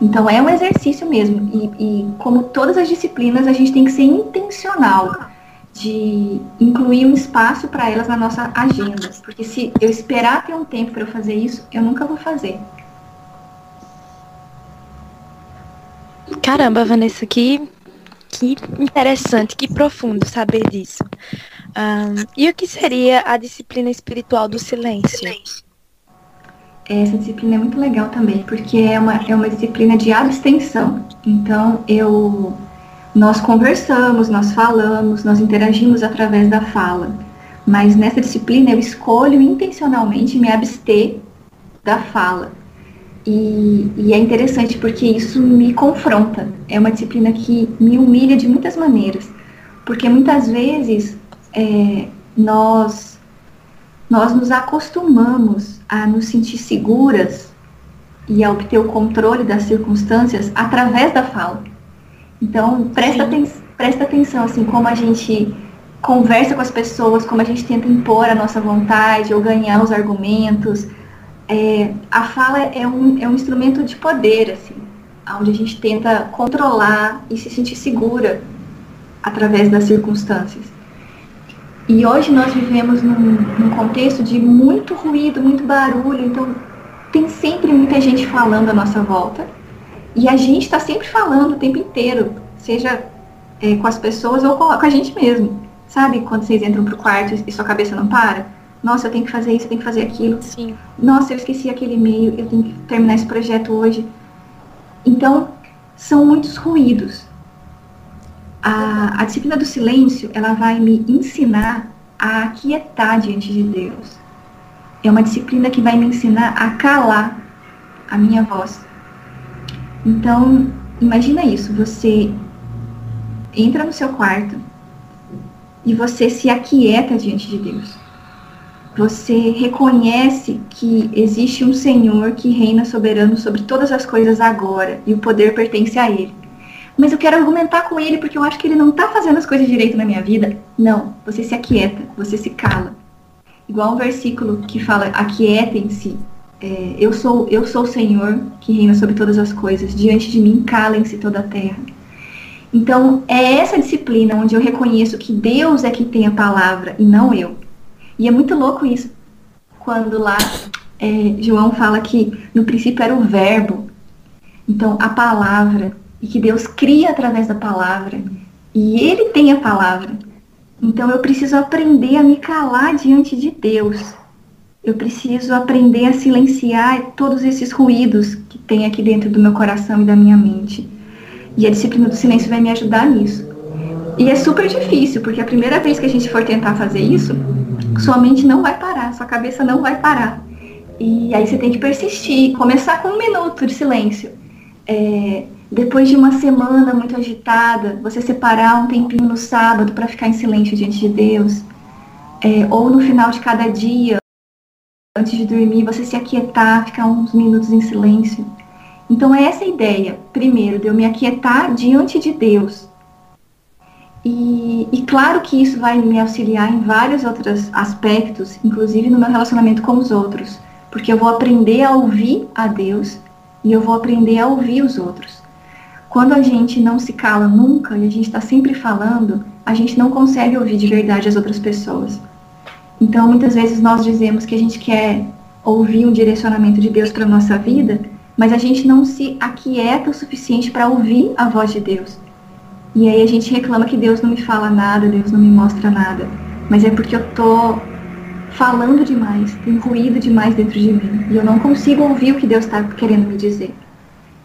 Então é um exercício mesmo. E, e, como todas as disciplinas, a gente tem que ser intencional de incluir um espaço para elas na nossa agenda. Porque se eu esperar ter um tempo para eu fazer isso, eu nunca vou fazer. Caramba, Vanessa, que que interessante, que profundo saber disso. Um, e o que seria a disciplina espiritual do silêncio? Essa disciplina é muito legal também, porque é uma, é uma disciplina de abstenção. Então, eu, nós conversamos, nós falamos, nós interagimos através da fala. Mas nessa disciplina eu escolho intencionalmente me abster da fala. E, e, é interessante porque isso me confronta. É uma disciplina que me humilha de muitas maneiras. Porque muitas vezes é, nós, nós nos acostumamos a nos sentir seguras e a obter o controle das circunstâncias através da fala. Então, presta, aten presta atenção, assim, como a gente conversa com as pessoas, como a gente tenta impor a nossa vontade ou ganhar os argumentos, é, a fala é um, é um instrumento de poder, assim, onde a gente tenta controlar e se sentir segura através das circunstâncias. E hoje nós vivemos num, num contexto de muito ruído, muito barulho, então tem sempre muita gente falando à nossa volta e a gente está sempre falando o tempo inteiro, seja é, com as pessoas ou com a gente mesmo. Sabe quando vocês entram pro quarto e sua cabeça não para? Nossa, eu tenho que fazer isso, eu tenho que fazer aquilo. Sim. Nossa, eu esqueci aquele e-mail, eu tenho que terminar esse projeto hoje. Então, são muitos ruídos. A, a disciplina do silêncio, ela vai me ensinar a aquietar diante de Deus. É uma disciplina que vai me ensinar a calar a minha voz. Então, imagina isso, você entra no seu quarto e você se aquieta diante de Deus. Você reconhece que existe um Senhor que reina soberano sobre todas as coisas agora e o poder pertence a Ele. Mas eu quero argumentar com Ele porque eu acho que Ele não está fazendo as coisas direito na minha vida. Não, você se aquieta, você se cala. Igual um versículo que fala: aquietem-se. É, eu sou eu sou o Senhor que reina sobre todas as coisas. Diante de mim calem-se toda a terra. Então é essa disciplina onde eu reconheço que Deus é que tem a palavra e não eu. E é muito louco isso. Quando lá é, João fala que no princípio era o verbo. Então, a palavra. E que Deus cria através da palavra. E ele tem a palavra. Então, eu preciso aprender a me calar diante de Deus. Eu preciso aprender a silenciar todos esses ruídos que tem aqui dentro do meu coração e da minha mente. E a disciplina do silêncio vai me ajudar nisso. E é super difícil, porque a primeira vez que a gente for tentar fazer isso, sua mente não vai parar, sua cabeça não vai parar. E aí você tem que persistir, começar com um minuto de silêncio. É, depois de uma semana muito agitada, você separar um tempinho no sábado para ficar em silêncio diante de Deus. É, ou no final de cada dia, antes de dormir, você se aquietar, ficar uns minutos em silêncio. Então, é essa a ideia, primeiro, de eu me aquietar diante de Deus, e, e, claro que isso vai me auxiliar em vários outros aspectos, inclusive no meu relacionamento com os outros, porque eu vou aprender a ouvir a Deus e eu vou aprender a ouvir os outros. Quando a gente não se cala nunca e a gente está sempre falando, a gente não consegue ouvir de verdade as outras pessoas. Então, muitas vezes nós dizemos que a gente quer ouvir um direcionamento de Deus para a nossa vida, mas a gente não se aquieta o suficiente para ouvir a voz de Deus. E aí a gente reclama que Deus não me fala nada, Deus não me mostra nada. Mas é porque eu tô falando demais, tem ruído demais dentro de mim. E eu não consigo ouvir o que Deus está querendo me dizer.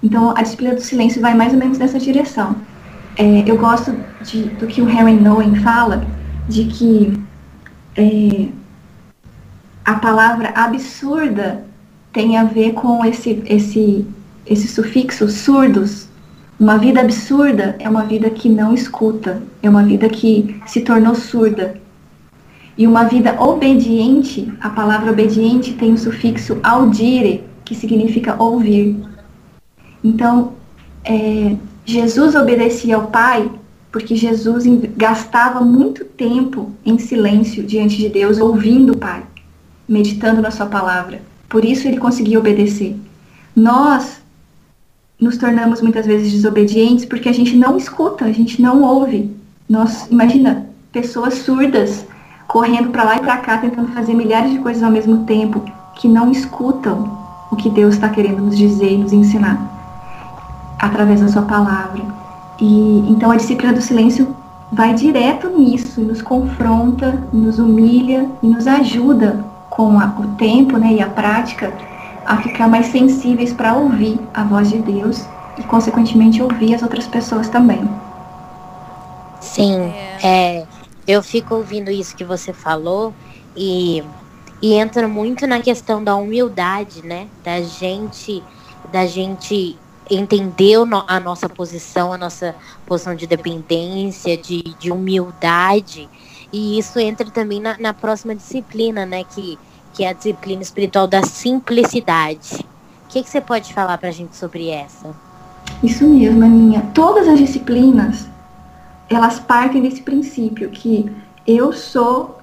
Então a disciplina do silêncio vai mais ou menos nessa direção. É, eu gosto de, do que o Harry Nowen fala, de que é, a palavra absurda tem a ver com esse, esse, esse sufixo surdos, uma vida absurda é uma vida que não escuta, é uma vida que se tornou surda. E uma vida obediente, a palavra obediente tem o sufixo audire, que significa ouvir. Então, é, Jesus obedecia ao Pai porque Jesus gastava muito tempo em silêncio diante de Deus, ouvindo o Pai, meditando na Sua palavra. Por isso ele conseguia obedecer. Nós nos tornamos muitas vezes desobedientes porque a gente não escuta, a gente não ouve. Nós, imagina, pessoas surdas correndo para lá e para cá tentando fazer milhares de coisas ao mesmo tempo que não escutam o que Deus está querendo nos dizer e nos ensinar através da sua palavra. E então a disciplina do silêncio vai direto nisso, nos confronta, nos humilha e nos ajuda com a, o tempo, né, e a prática a ficar mais sensíveis para ouvir a voz de Deus e, consequentemente, ouvir as outras pessoas também. Sim, é, eu fico ouvindo isso que você falou e, e entra muito na questão da humildade, né? Da gente, da gente entender a nossa posição, a nossa posição de dependência, de, de humildade. E isso entra também na, na próxima disciplina, né? Que que é a disciplina espiritual da simplicidade. O que, que você pode falar para a gente sobre essa? Isso mesmo, Aninha. Todas as disciplinas, elas partem desse princípio que eu sou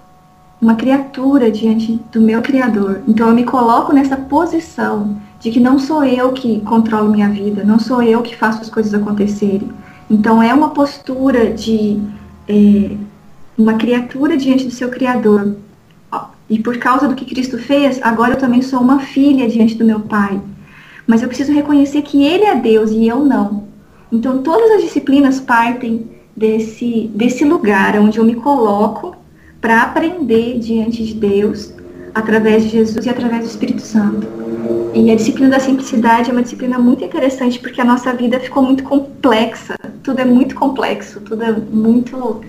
uma criatura diante do meu Criador. Então eu me coloco nessa posição de que não sou eu que controlo minha vida, não sou eu que faço as coisas acontecerem. Então é uma postura de é, uma criatura diante do seu Criador, E por causa do que Cristo fez, agora eu também sou uma filha diante do meu Pai. Mas eu preciso reconhecer que Ele é Deus e eu não. Então todas as disciplinas partem desse, desse lugar onde eu me coloco para aprender diante de Deus, através de Jesus e através do Espírito Santo. E a disciplina da simplicidade é uma disciplina muito interessante porque a nossa vida ficou muito complexa. Tudo é muito complexo, tudo é muito.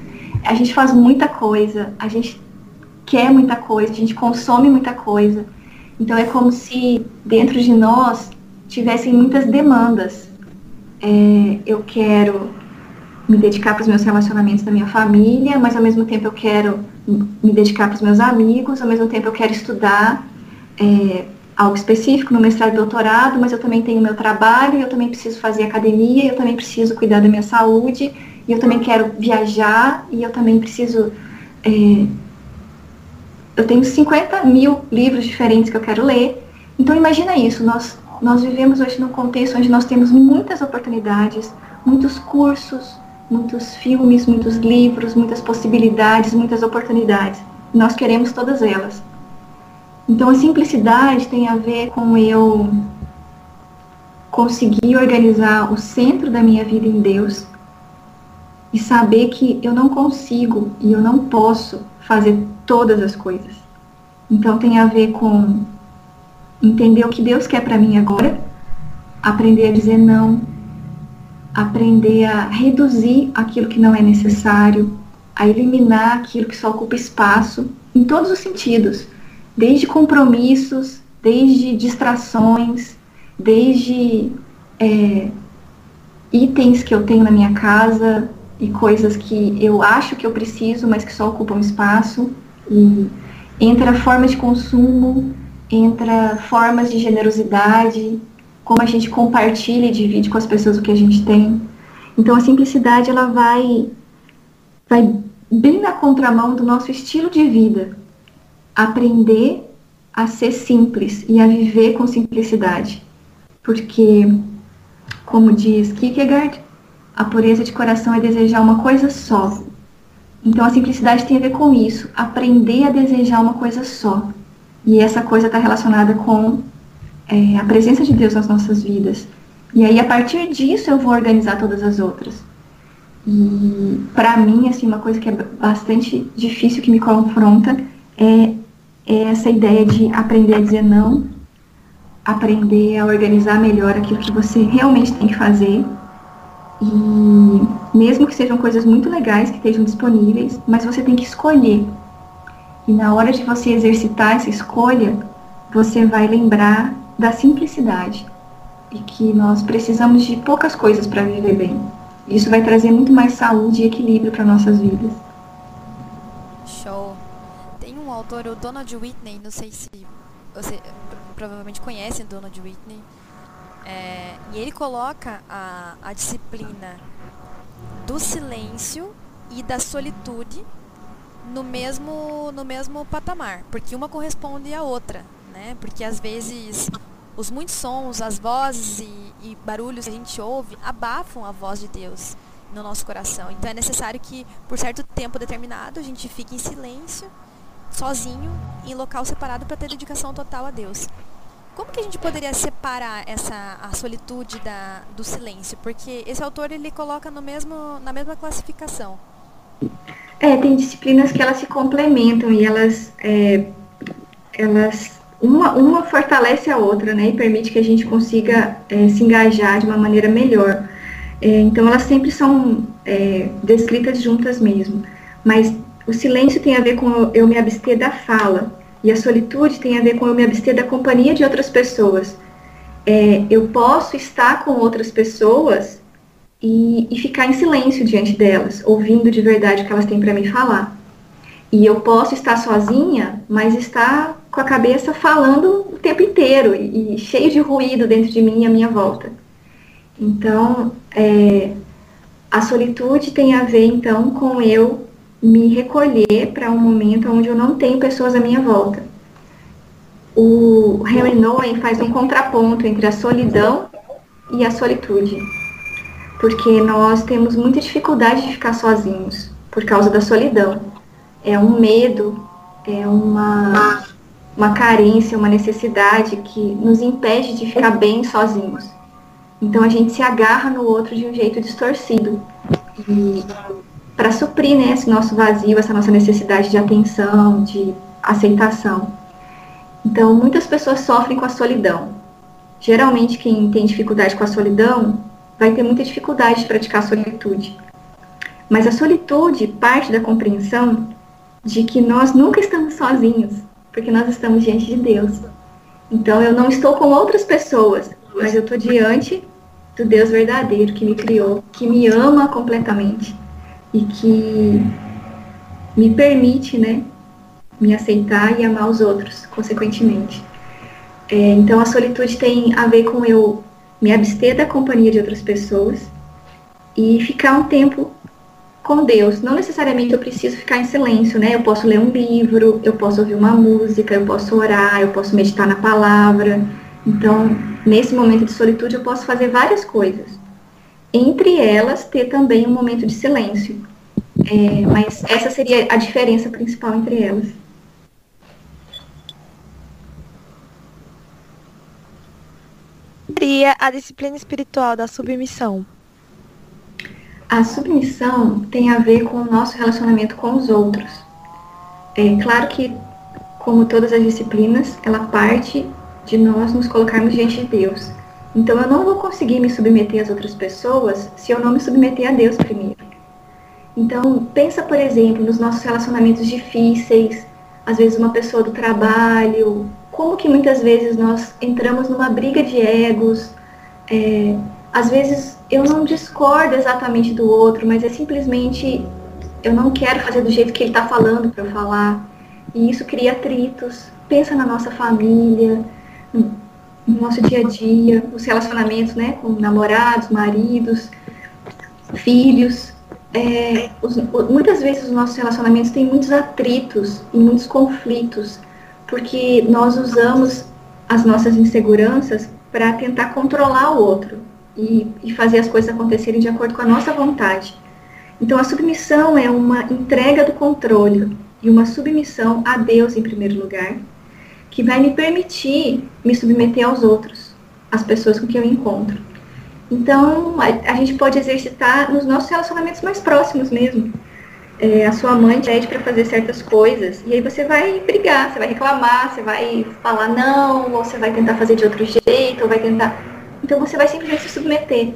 A gente faz muita coisa, a gente quer muita coisa, a gente consome muita coisa. Então é como se dentro de nós tivessem muitas demandas. É, eu quero me dedicar para os meus relacionamentos da minha família, mas ao mesmo tempo eu quero me dedicar para os meus amigos, ao mesmo tempo eu quero estudar é, algo específico no mestrado e doutorado, mas eu também tenho meu trabalho, eu também preciso fazer academia, eu também preciso cuidar da minha saúde, e eu também quero viajar, e eu também preciso. É, eu tenho 50 mil livros diferentes que eu quero ler. Então imagina isso, nós, nós vivemos hoje num contexto onde nós temos muitas oportunidades, muitos cursos, muitos filmes, muitos livros, muitas possibilidades, muitas oportunidades. Nós queremos todas elas. Então a simplicidade tem a ver com eu conseguir organizar o centro da minha vida em Deus e saber que eu não consigo e eu não posso fazer todas as coisas. Então tem a ver com entender o que Deus quer para mim agora, aprender a dizer não, aprender a reduzir aquilo que não é necessário, a eliminar aquilo que só ocupa espaço, em todos os sentidos, desde compromissos, desde distrações, desde é, itens que eu tenho na minha casa e coisas que eu acho que eu preciso, mas que só ocupam espaço, e entra formas de consumo, entra formas de generosidade, como a gente compartilha e divide com as pessoas o que a gente tem. Então a simplicidade ela vai vai bem na contramão do nosso estilo de vida. Aprender a ser simples e a viver com simplicidade. Porque como diz Kierkegaard, a pureza de coração é desejar uma coisa só. Então a simplicidade tem a ver com isso, aprender a desejar uma coisa só. E essa coisa está relacionada com é, a presença de Deus nas nossas vidas. E aí, a partir disso, eu vou organizar todas as outras. E, para mim, assim, uma coisa que é bastante difícil, que me confronta, é, é essa ideia de aprender a dizer não, aprender a organizar melhor aquilo que você realmente tem que fazer. E mesmo que sejam coisas muito legais que estejam disponíveis, mas você tem que escolher. E na hora de você exercitar essa escolha, você vai lembrar da simplicidade e que nós precisamos de poucas coisas para viver bem. Isso vai trazer muito mais saúde e equilíbrio para nossas vidas. Show. Tem um autor, o Donald Whitney, não sei se você provavelmente conhece Donald Whitney, é, e ele coloca a, a disciplina do silêncio e da solitude no mesmo, no mesmo patamar, porque uma corresponde à outra, né? Porque às vezes os muitos sons, as vozes e, e, barulhos que a gente ouve abafam a voz de Deus no nosso coração. Então é necessário que, por certo tempo determinado, a gente fique em silêncio, sozinho, em local separado para ter dedicação total a Deus. Como que a gente poderia separar essa a solitude da, do silêncio? Porque esse autor ele coloca no mesmo, na mesma classificação. É, tem disciplinas que elas se complementam e elas, é, elas uma, uma fortalece a outra, né, e permite que a gente consiga é, se engajar de uma maneira melhor. É, então, elas sempre são é, descritas juntas mesmo. Mas o silêncio tem a ver com eu me abster da fala, e a solitude tem a ver com eu me abster da companhia de outras pessoas. É, eu posso estar com outras pessoas e, e ficar em silêncio diante delas, ouvindo de verdade o que elas têm para me falar. E eu posso estar sozinha, mas estar com a cabeça falando o tempo inteiro e, e cheio de ruído dentro de mim e à minha volta. Então, é, a solitude tem a ver, então, com eu me recolher para um momento onde eu não tenho pessoas à minha volta. O Henry Nouwen faz um contraponto entre a solidão e a solitude, porque nós temos muita dificuldade de ficar sozinhos por causa da solidão. É um medo é uma, uma carência, uma necessidade que nos impede de ficar bem sozinhos. Então a gente se agarra no outro de um jeito distorcido. E para suprir né, esse nosso vazio, essa nossa necessidade de atenção, de aceitação. Então muitas pessoas sofrem com a solidão. Geralmente quem tem dificuldade com a solidão vai ter muita dificuldade de praticar a solitude. Mas a solitude parte da compreensão de que nós nunca estamos sozinhos, porque nós estamos diante de Deus. Então eu não estou com outras pessoas, mas eu estou diante do Deus verdadeiro que me criou, que me ama completamente e que me permite, né, me aceitar e amar os outros, consequentemente. É, então a solitude tem a ver com eu me abster da companhia de outras pessoas e ficar um tempo com Deus. Não necessariamente eu preciso ficar em silêncio, né? Eu posso ler um livro, eu posso ouvir uma música, eu posso orar, eu posso meditar na palavra. Então, nesse momento de solitude, eu posso fazer várias coisas. Entre elas, ter também um momento de silêncio. É, mas essa seria a diferença principal entre elas. Seria a disciplina espiritual da submissão. A submissão tem a ver com o nosso relacionamento com os outros. É claro que, como todas as disciplinas, ela parte de nós nos colocarmos diante de Deus. Então eu não vou conseguir me submeter às outras pessoas se eu não me submeter a Deus primeiro. Então, pensa, por exemplo, nos nossos relacionamentos difíceis, às vezes uma pessoa do trabalho, como que muitas vezes nós entramos numa briga de egos, é, às vezes eu não discordo exatamente do outro, mas é simplesmente eu não quero fazer do jeito que ele está falando para eu falar. E isso cria atritos. Pensa na nossa família, no nosso dia a dia, os relacionamentos né, com namorados, maridos, filhos. É, os, muitas vezes os nossos relacionamentos têm muitos atritos e muitos conflitos, porque nós usamos as nossas inseguranças para tentar controlar o outro e, e fazer as coisas acontecerem de acordo com a nossa vontade. Então, a submissão é uma entrega do controle e uma submissão a Deus em primeiro lugar, que vai me permitir me submeter aos outros, às pessoas com quem eu encontro. Então, a, a gente pode exercitar nos nossos relacionamentos mais próximos mesmo. É, a sua mãe pede para fazer certas coisas e aí você vai brigar, você vai reclamar, você vai falar não, ou você vai tentar fazer de outro jeito, ou vai tentar então você vai simplesmente se submeter.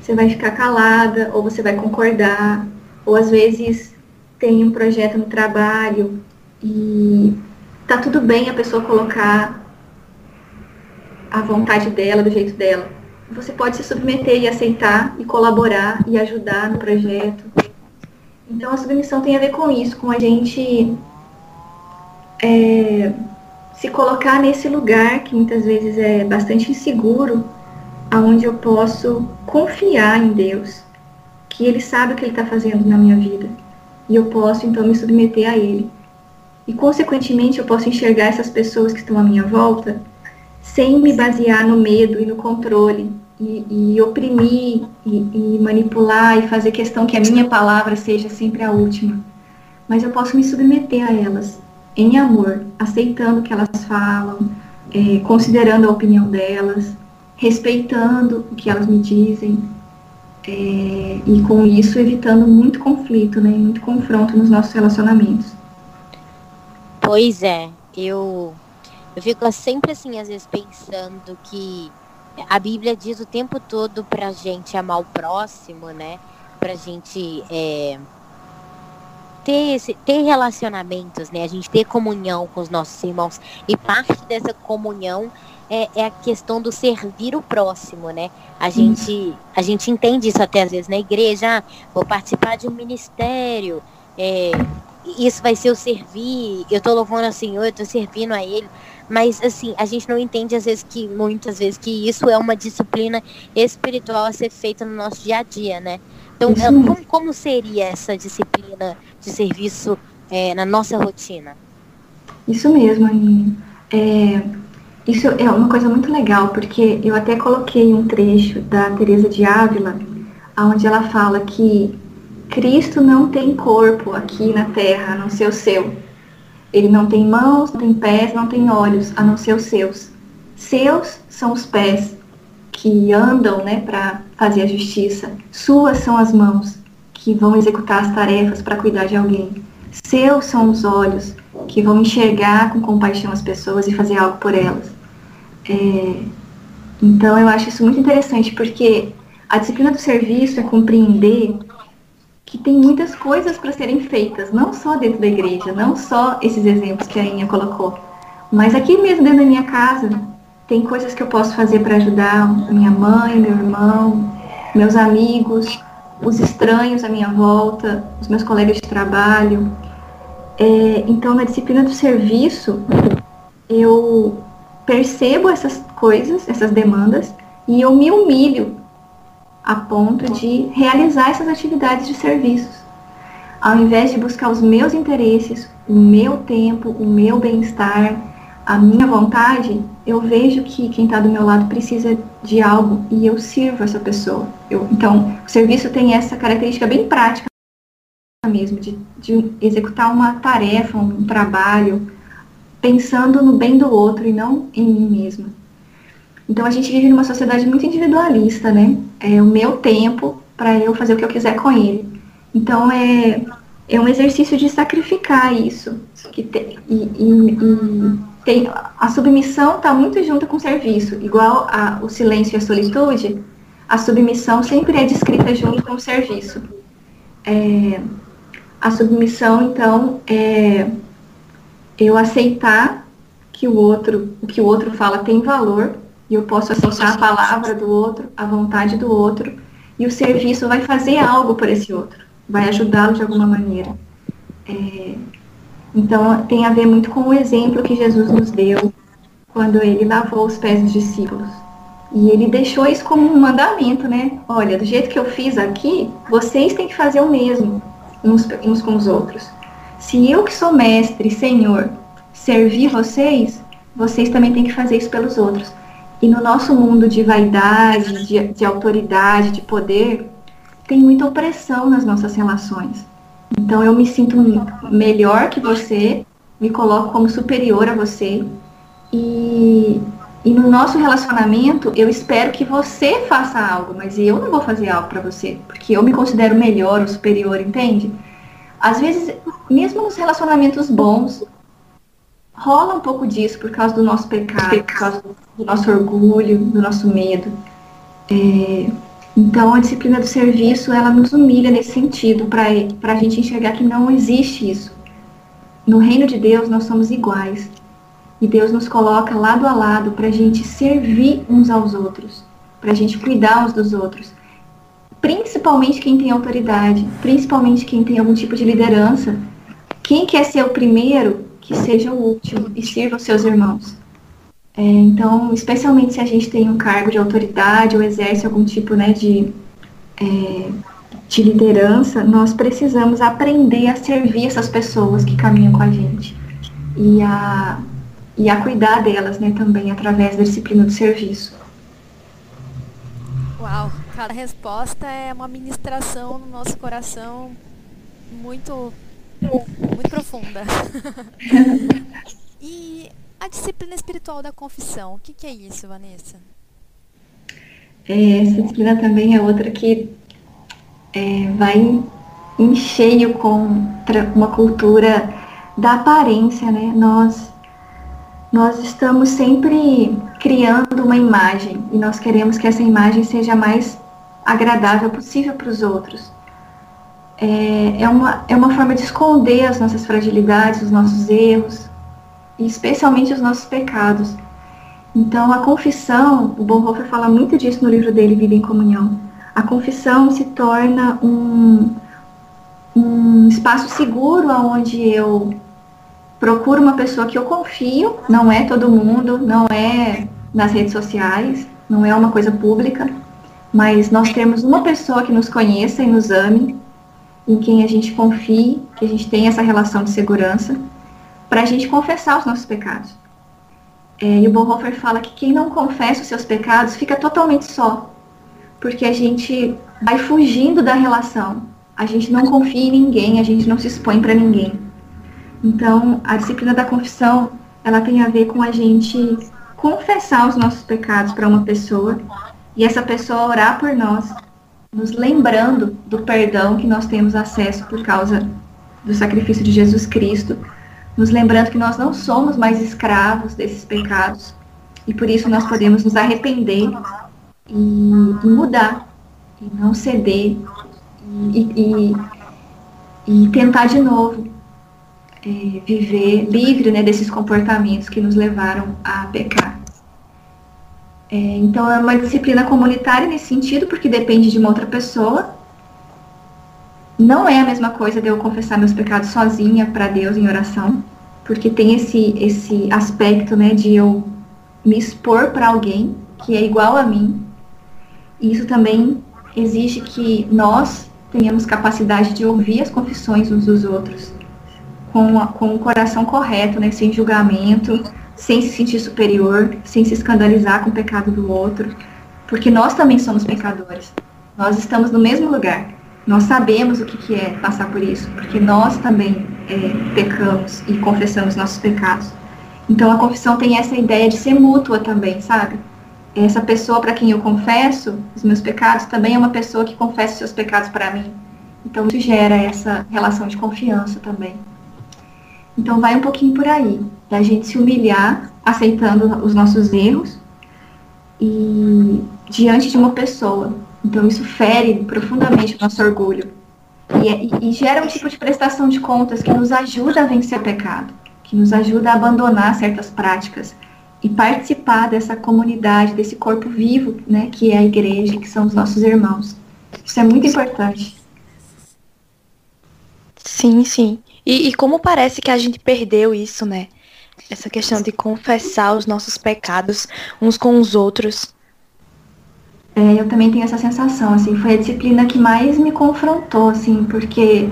Você vai ficar calada, ou você vai concordar, ou às vezes tem um projeto no trabalho e tá tudo bem a pessoa colocar a vontade dela, do jeito dela. Você pode se submeter e aceitar e colaborar e ajudar no projeto. Então a submissão tem a ver com isso, com a gente é, se colocar nesse lugar que muitas vezes é bastante inseguro, aonde eu posso confiar em Deus, que Ele sabe o que Ele está fazendo na minha vida e eu posso então me submeter a Ele. E consequentemente eu posso enxergar essas pessoas que estão à minha volta sem me basear no medo e no controle e, e oprimir e, e manipular e fazer questão que a minha palavra seja sempre a última. Mas eu posso me submeter a elas em amor, aceitando o que elas falam, é, considerando a opinião delas, respeitando o que elas me dizem, é, e com isso evitando muito conflito, né, muito confronto nos nossos relacionamentos. Pois é, eu, eu fico sempre assim, às vezes, pensando que a Bíblia diz o tempo todo pra gente amar o próximo, né? Pra gente é, ter, esse, ter relacionamentos, né? A gente ter comunhão com os nossos irmãos. E parte dessa comunhão é, é, a questão do servir o próximo, né? A gente, a gente entende isso até às vezes na igreja, ah, vou participar de um ministério, é, isso vai ser o servir, eu tô louvando ao Senhor, eu tô servindo a Ele. Mas assim, a gente não entende às vezes que, muitas vezes, que isso é uma disciplina espiritual a ser feita no nosso dia a dia, né? Então, é, como, como seria essa disciplina de serviço é, na nossa rotina? Isso mesmo, Aninha. É, isso é uma coisa muito legal, porque eu até coloquei um trecho da Teresa de Ávila, onde ela fala que Cristo não tem corpo aqui na terra, a não ser o seu. Ele não tem mãos, não tem pés, não tem olhos, a não ser os seus. Seus são os pés que andam né, para fazer a justiça. Suas são as mãos que vão executar as tarefas para cuidar de alguém. Seus são os olhos que vão enxergar com compaixão as pessoas e fazer algo por elas. É, então eu acho isso muito interessante porque a disciplina do serviço é compreender que tem muitas coisas para serem feitas, não só dentro da igreja, não só esses exemplos que a Inha colocou, mas aqui mesmo dentro da minha casa tem coisas que eu posso fazer para ajudar minha mãe, meu irmão, meus amigos, os estranhos à minha volta, os meus colegas de trabalho. É, então, na disciplina do serviço, eu percebo essas coisas, essas demandas, e eu me humilho a ponto de realizar essas atividades de serviços. Ao invés de buscar os meus interesses, o meu tempo, o meu bem-estar, a minha vontade, eu vejo que quem está do meu lado precisa de algo e eu sirvo essa pessoa. Eu, então, o serviço tem essa característica bem prática mesmo, de, de executar uma tarefa, um trabalho, pensando no bem do outro e não em mim mesma. Então a gente vive numa sociedade muito individualista, né? É o meu tempo para eu fazer o que eu quiser com ele. Então é, é um exercício de sacrificar isso. Que te, e, e, e tem, a submissão está muito junto com o serviço. Igual a, o silêncio e a solitude, a submissão sempre é descrita junto com o serviço. É, a submissão, então, é eu aceitar que o outro, o que o outro fala tem valor e eu posso aceitar a palavra do outro, a vontade do outro, e o serviço vai fazer algo por esse outro, vai ajudá-lo de alguma maneira. É, então, tem a ver muito com o exemplo que Jesus nos deu quando ele lavou os pés dos discípulos. E ele deixou isso como um mandamento, né? Olha, do jeito que eu fiz aqui, vocês têm que fazer o mesmo uns, uns com os outros. Se eu que sou mestre, Senhor, servir vocês, vocês também têm que fazer isso pelos outros. E no nosso mundo de vaidade, de, de autoridade, de poder, tem muita opressão nas nossas relações. Então eu me sinto melhor que você, me coloco como superior a você. E, e no nosso relacionamento, eu espero que você faça algo, mas eu não vou fazer algo para você, porque eu me considero melhor ou superior, entende? Às vezes, mesmo nos relacionamentos bons, rola um pouco disso por causa do nosso pecado, por causa do nosso orgulho, do nosso medo. É, então, a disciplina do serviço, ela nos humilha nesse sentido, para a gente enxergar que não existe isso. No reino de Deus, nós somos iguais. E Deus nos coloca lado a lado para a gente servir uns aos outros, para a gente cuidar uns dos outros. Principalmente quem tem autoridade, principalmente quem tem algum tipo de liderança. Quem quer ser o primeiro, que seja último e sirva os seus irmãos. É, então, especialmente se a gente tem um cargo de autoridade ou exerce algum tipo né, de, é, de liderança, nós precisamos aprender a servir essas pessoas que caminham com a gente e a, e a cuidar delas né, também através da disciplina do serviço. Uau, cada resposta é uma ministração no nosso coração muito muito profunda. e a disciplina espiritual da confissão, o que, que é isso, Vanessa? É, essa disciplina também é outra que é, vai em cheio com uma cultura da aparência, né? Nós, nós estamos sempre criando uma imagem e nós queremos que essa imagem seja mais agradável possível para os outros é, é, uma, é uma forma de esconder as nossas fragilidades, os nossos erros, e especialmente os nossos pecados. Então, a confissão, o Bonhoeffer fala muito disso no livro dele, Vida em Comunhão. A confissão se torna um, um espaço seguro onde eu procuro uma pessoa que eu confio, não é todo mundo, não é nas redes sociais, não é uma coisa pública, mas nós temos uma pessoa que nos conheça e nos ame, em quem a gente confie, que a gente tenha essa relação de segurança, para a gente confessar os nossos pecados. É, e o Bonhoeffer fala que quem não confessa os seus pecados fica totalmente só, porque a gente vai fugindo da relação, a gente não confia em ninguém, a gente não se expõe para ninguém. Então, a disciplina da confissão, ela tem a ver com a gente confessar os nossos pecados para uma pessoa e essa pessoa orar por nós, nos lembrando do perdão que nós temos acesso por causa do sacrifício de Jesus Cristo, nos lembrando que nós não somos mais escravos desses pecados e por isso nós podemos nos arrepender e, e mudar, e não ceder e, e, e tentar de novo é, viver livre né, desses comportamentos que nos levaram a pecar. É, então é uma disciplina comunitária nesse sentido, porque depende de uma outra pessoa. Não é a mesma coisa de eu confessar meus pecados sozinha para Deus em oração, porque tem esse, esse aspecto né, de eu me expor para alguém que é igual a mim. E isso também exige que nós tenhamos capacidade de ouvir as confissões uns dos outros com, a, com o coração correto, né, sem julgamento, sem se sentir superior, sem se escandalizar com o pecado do outro, porque nós também somos pecadores. Nós estamos no mesmo lugar. Nós sabemos o que, que é passar por isso, porque nós também é, pecamos e confessamos nossos pecados. Então a confissão tem essa ideia de ser mútua também, sabe? Essa pessoa para quem eu confesso os meus pecados também é uma pessoa que confessa os seus pecados para mim. Então isso gera essa relação de confiança também. Então vai um pouquinho por aí, da gente se humilhar, aceitando os nossos erros e diante de uma pessoa. Então isso fere profundamente o nosso orgulho. E, é, e, gera um tipo de prestação de contas que nos ajuda a vencer o pecado que nos ajuda a abandonar certas práticas e participar dessa comunidade, desse corpo vivo, né, que é a igreja, que são os nossos irmãos. Isso é muito importante. Sim, sim. E, e como parece que a gente perdeu isso, né? Essa questão de confessar os nossos pecados uns com os outros. É, eu também tenho essa sensação, assim, foi a disciplina que mais me confrontou, assim, porque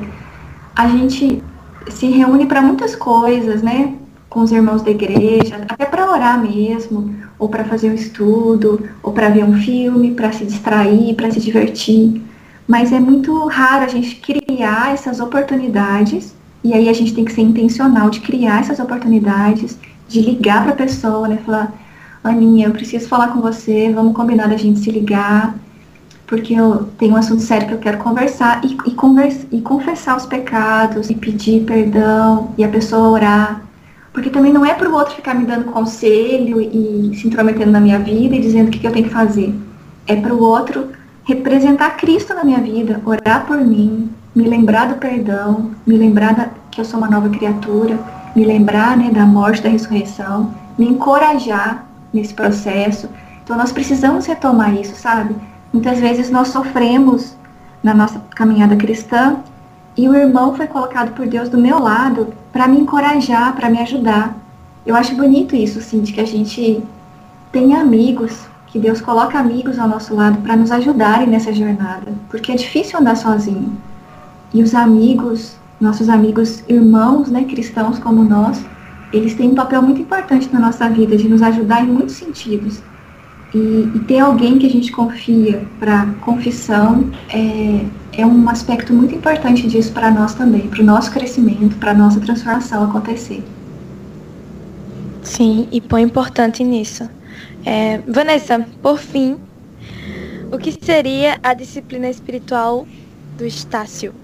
a gente se reúne para muitas coisas, né? Com os irmãos da igreja, até para orar mesmo, ou para fazer um estudo, ou para ver um filme, para se distrair, para se divertir. Mas é muito raro a gente criar essas oportunidades, e aí a gente tem que ser intencional de criar essas oportunidades, de ligar para a pessoa, né? Falar, Aninha, eu preciso falar com você, vamos combinar da gente se ligar, porque eu tenho um assunto sério que eu quero conversar e, e, conversa, e confessar os pecados e pedir perdão e a pessoa orar. Porque também não é para o outro ficar me dando conselho e se intrometendo na minha vida e dizendo o que, que eu tenho que fazer. É para o outro representar Cristo na minha vida, orar por mim, me lembrar do perdão, me lembrar da, que eu sou uma nova criatura, me lembrar né, da morte, da ressurreição, me encorajar nesse processo. Então nós precisamos retomar isso, sabe? Muitas vezes nós sofremos na nossa caminhada cristã e o irmão foi colocado por Deus do meu lado para me encorajar, para me ajudar. Eu acho bonito isso, sim, de que a gente tenha amigos, que Deus coloca amigos ao nosso lado para nos ajudarem nessa jornada, porque é difícil andar sozinho. E os amigos, nossos amigos irmãos, né, cristãos como nós, eles têm um papel muito importante na nossa vida, de nos ajudar em muitos sentidos. E, e ter alguém que a gente confia para confissão é, é um aspecto muito importante disso para nós também, para o nosso crescimento, para a nossa transformação acontecer. Sim, e põe importante nisso. É, Vanessa, por fim, o que seria a disciplina espiritual do Estácio?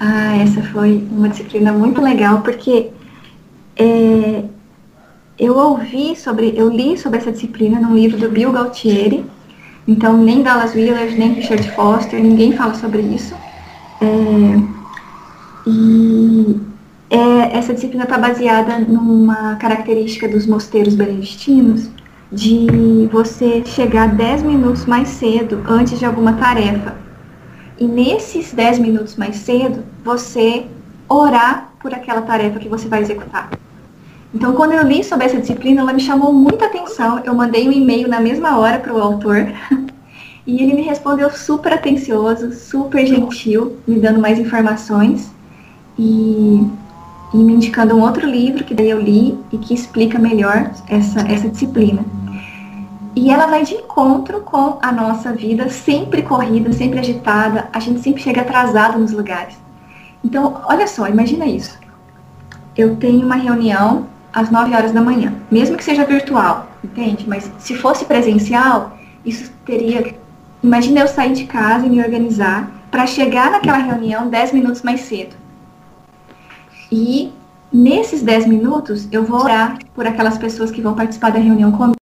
Ah, essa foi uma disciplina muito legal, porque é, eu ouvi sobre, eu li sobre essa disciplina num livro do Bill Gaultieri, então nem Dallas Willard, nem Richard Foster, ninguém fala sobre isso. É, e é, essa disciplina está baseada numa característica dos mosteiros beneditinos de você chegar 10 minutos mais cedo antes de alguma tarefa. E nesses 10 minutos mais cedo, você orar por aquela tarefa que você vai executar. Então, quando eu li sobre essa disciplina, ela me chamou muita atenção. Eu mandei um e-mail na mesma hora para o autor e ele me respondeu super atencioso, super gentil, me dando mais informações e, e me indicando um outro livro que daí eu li e que explica melhor essa, essa disciplina. E ela vai de encontro com a nossa vida sempre corrida, sempre agitada, a gente sempre chega atrasado nos lugares. Então, olha só, imagina isso eu tenho uma reunião às 9 horas da manhã, mesmo que seja virtual, entende? Mas se fosse presencial, isso teria. Imagina eu sair de casa e me organizar para chegar naquela reunião 10 minutos mais cedo. E nesses 10 minutos eu vou orar por aquelas pessoas que vão participar da reunião comigo,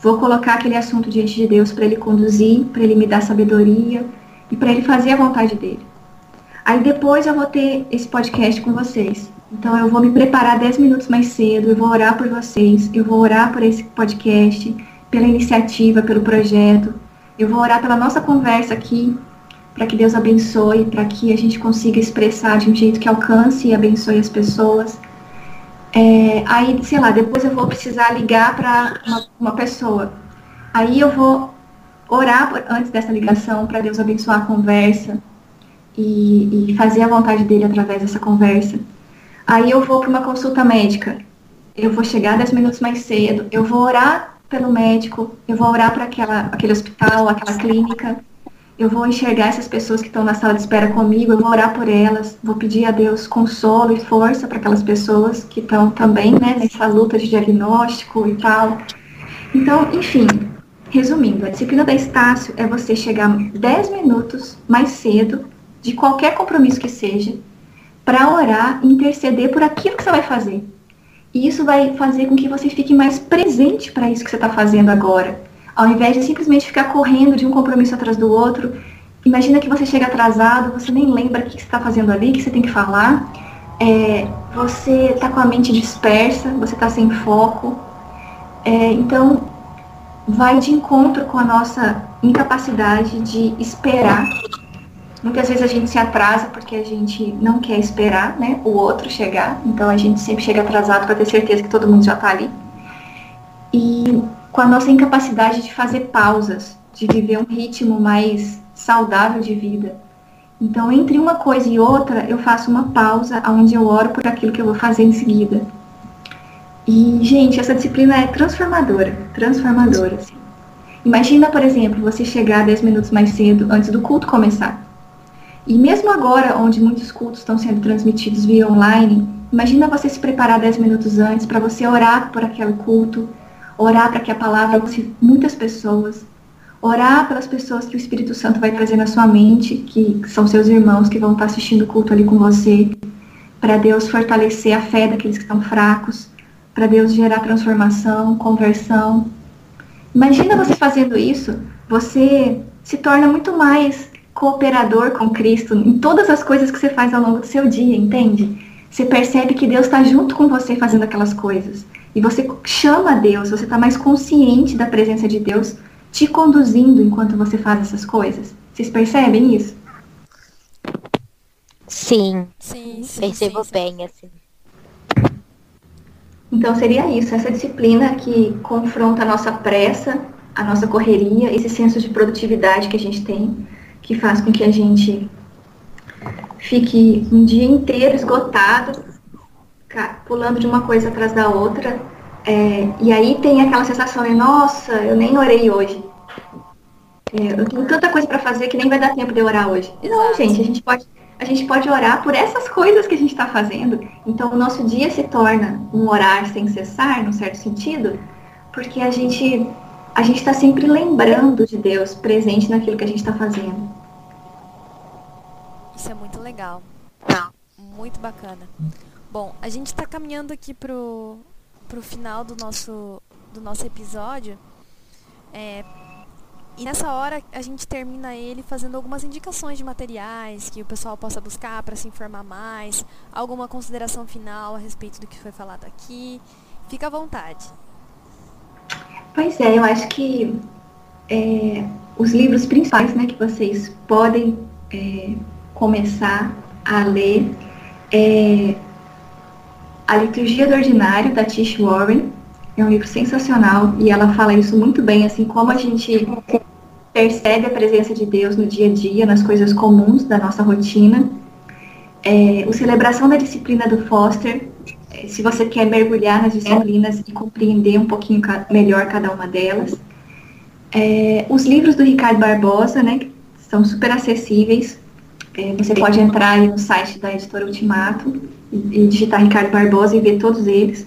vou colocar aquele assunto diante de Deus para ele conduzir, para ele me dar sabedoria e para ele fazer a vontade dele. Aí depois eu vou ter esse podcast com vocês. Então eu vou me preparar 10 minutos mais cedo, eu vou orar por vocês, eu vou orar por esse podcast, pela iniciativa, pelo projeto. Eu vou orar pela nossa conversa aqui, para que Deus abençoe, para que a gente consiga expressar de um jeito que alcance e abençoe as pessoas. É, aí, sei lá, depois eu vou precisar ligar para uma, uma, pessoa. Aí eu vou orar por, antes dessa ligação para Deus abençoar a conversa e, e fazer a vontade dele através dessa conversa. Aí eu vou para uma consulta médica. Eu vou chegar 10 minutos mais cedo. Eu vou orar pelo médico. Eu vou orar para aquele hospital, aquela clínica. Eu vou enxergar essas pessoas que estão na sala de espera comigo. Eu vou orar por elas. Vou pedir a Deus consolo e força para aquelas pessoas que estão também né, nessa luta de diagnóstico e tal. Então, enfim, resumindo, a disciplina da Estácio é você chegar 10 minutos mais cedo de qualquer compromisso que seja para orar e interceder por aquilo que você vai fazer. E isso vai fazer com que você fique mais presente para isso que você está fazendo agora. Ao invés de simplesmente ficar correndo de um compromisso atrás do outro, imagina que você chega atrasado, você nem lembra o que você está fazendo ali, o que você tem que falar. É, você está com a mente dispersa, você está sem foco. É, então, vai de encontro com a nossa incapacidade de esperar Muitas vezes a gente se atrasa porque a gente não quer esperar né, o outro chegar, então a gente sempre chega atrasado para ter certeza que todo mundo já está ali. E com a nossa incapacidade de fazer pausas, de viver um ritmo mais saudável de vida. Então, entre uma coisa e outra, eu faço uma pausa onde eu oro por aquilo que eu vou fazer em seguida. E, gente, essa disciplina é transformadora, transformadora. Assim. Imagina, por exemplo, você chegar 10 minutos mais cedo antes do culto começar. E mesmo agora, onde muitos cultos estão sendo transmitidos via online, imagina você se preparar 10 minutos antes para você orar por aquele culto, orar para que a palavra alcance muitas pessoas, orar pelas pessoas que o Espírito Santo vai trazer na sua mente, que são seus irmãos que vão estar assistindo o culto ali com você, para Deus fortalecer a fé daqueles que estão fracos, para Deus gerar transformação, conversão. Imagina você fazendo isso, você se torna muito mais cooperador com Cristo em todas as coisas que você faz ao longo do seu dia, entende? Você percebe que Deus está junto com você fazendo aquelas coisas. E você chama Deus, você está mais consciente da presença de Deus te conduzindo enquanto você faz essas coisas. Vocês percebem isso? Sim. Sim, sim Percebo sim, bem, assim. Então seria isso, essa disciplina que confronta a nossa pressa, a nossa correria, esse senso de produtividade que a gente tem que faz com que a gente fique um dia inteiro esgotado, pulando de uma coisa atrás da outra. É, e aí tem aquela sensação de, nossa, eu nem orei hoje. É, eu tenho tanta coisa para fazer que nem vai dar tempo de orar hoje. Não, gente, a gente pode a gente pode orar por essas coisas que a gente está fazendo. Então, o nosso dia se torna um orar sem cessar, num certo sentido, porque a gente a gente está sempre lembrando de Deus presente naquilo que a gente está fazendo. Isso é muito legal. Muito bacana. Bom, a gente está caminhando aqui pro, pro final do nosso, do nosso episódio. É, e nessa hora a gente termina ele fazendo algumas indicações de materiais que o pessoal possa buscar para se informar mais, alguma consideração final a respeito do que foi falado aqui. Fica à vontade. Pois é, eu acho que é, os livros principais né, que vocês podem é, começar a ler é A Liturgia do Ordinário, da Tish Warren. É um livro sensacional e ela fala isso muito bem, assim, como a gente percebe a presença de Deus no dia a dia, nas coisas comuns da nossa rotina. É, o Celebração da Disciplina do Foster, se você quer mergulhar nas disciplinas e compreender um pouquinho melhor cada uma delas. É, os livros do Ricardo Barbosa, né, que são super acessíveis. É, você pode entrar no site da editora Ultimato e digitar Ricardo Barbosa e ver todos eles.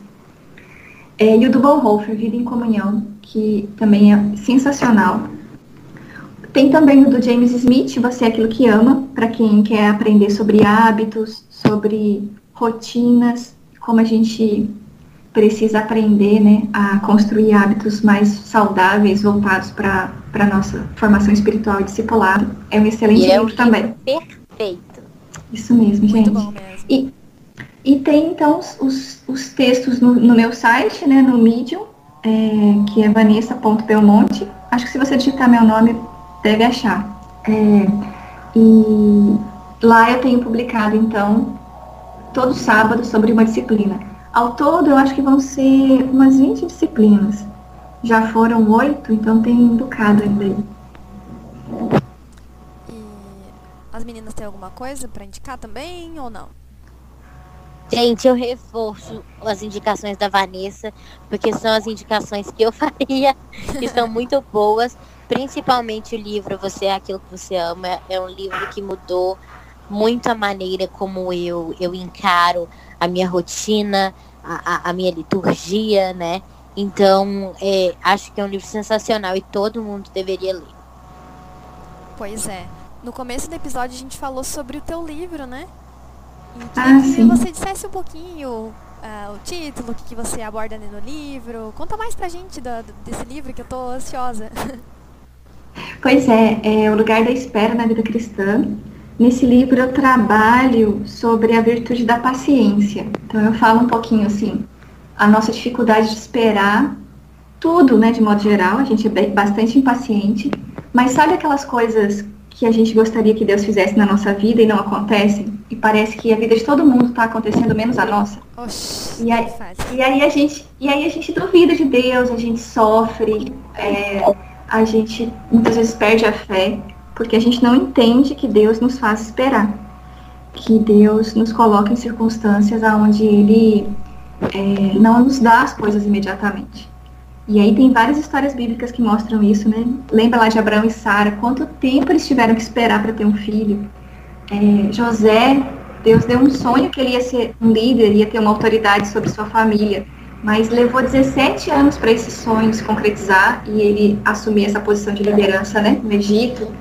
É, e o do Bonhoeffer, Vida em Comunhão, que também é sensacional. Tem também o do James Smith, Você é Aquilo que Ama, para quem quer aprender sobre hábitos, sobre rotinas, como a gente precisa aprender né, a construir hábitos mais saudáveis, voltados para a nossa formação espiritual e discipulado. É um excelente e é livro também. Perfeito. Isso mesmo, Muito gente. bom mesmo. E, e tem, então, os, os textos no, no meu site, né, no Medium, é, que é vanessa.belmonte. Acho que se você digitar meu nome, deve achar. É, e lá eu tenho publicado, então, todo sábado sobre uma disciplina. Ao todo, eu acho que vão ser umas 20 disciplinas. Já foram oito, então tem um bocado ainda aí. E as meninas têm alguma coisa pra indicar também ou não? Gente, eu reforço as indicações da Vanessa, porque são as indicações que eu faria, que são muito boas. Principalmente o livro Você é Aquilo que Você Ama. É um livro que mudou muito a maneira como eu, eu encaro a minha rotina, a, a, a minha liturgia, né? Então, é, acho que é um livro sensacional e todo mundo deveria ler. Pois é. No começo do episódio a gente falou sobre o teu livro, né? E Ah, queria que sim. você dissesse um pouquinho ah, o título, o que, que você aborda ali no livro. Conta mais pra gente da- desse livro que eu tô ansiosa. Pois é, é o lugar da espera na vida cristã. Nesse livro eu trabalho sobre a virtude da paciência. Então eu falo um pouquinho assim, a nossa dificuldade de esperar tudo, né, de modo geral, a gente é bastante impaciente, mas sabe aquelas coisas que a gente gostaria que Deus fizesse na nossa vida e não acontecem? E parece que a vida de todo mundo está acontecendo menos a nossa. Oxi, E aí-. E aí a gente, e aí a gente duvida de Deus, a gente sofre, é, a gente muitas vezes perde a fé, porque a gente não entende que Deus nos faz esperar, que Deus nos coloca em circunstâncias onde Ele é, não nos dá as coisas imediatamente. E aí tem várias histórias bíblicas que mostram isso, né? Lembra lá de Abraão e Sara, quanto tempo eles tiveram que esperar para ter um filho? É, José, Deus deu um sonho que ele ia ser um líder, ia ter uma autoridade sobre sua família, mas levou 17 anos para esse sonho se concretizar e ele assumir essa posição de liderança, né, no Egito.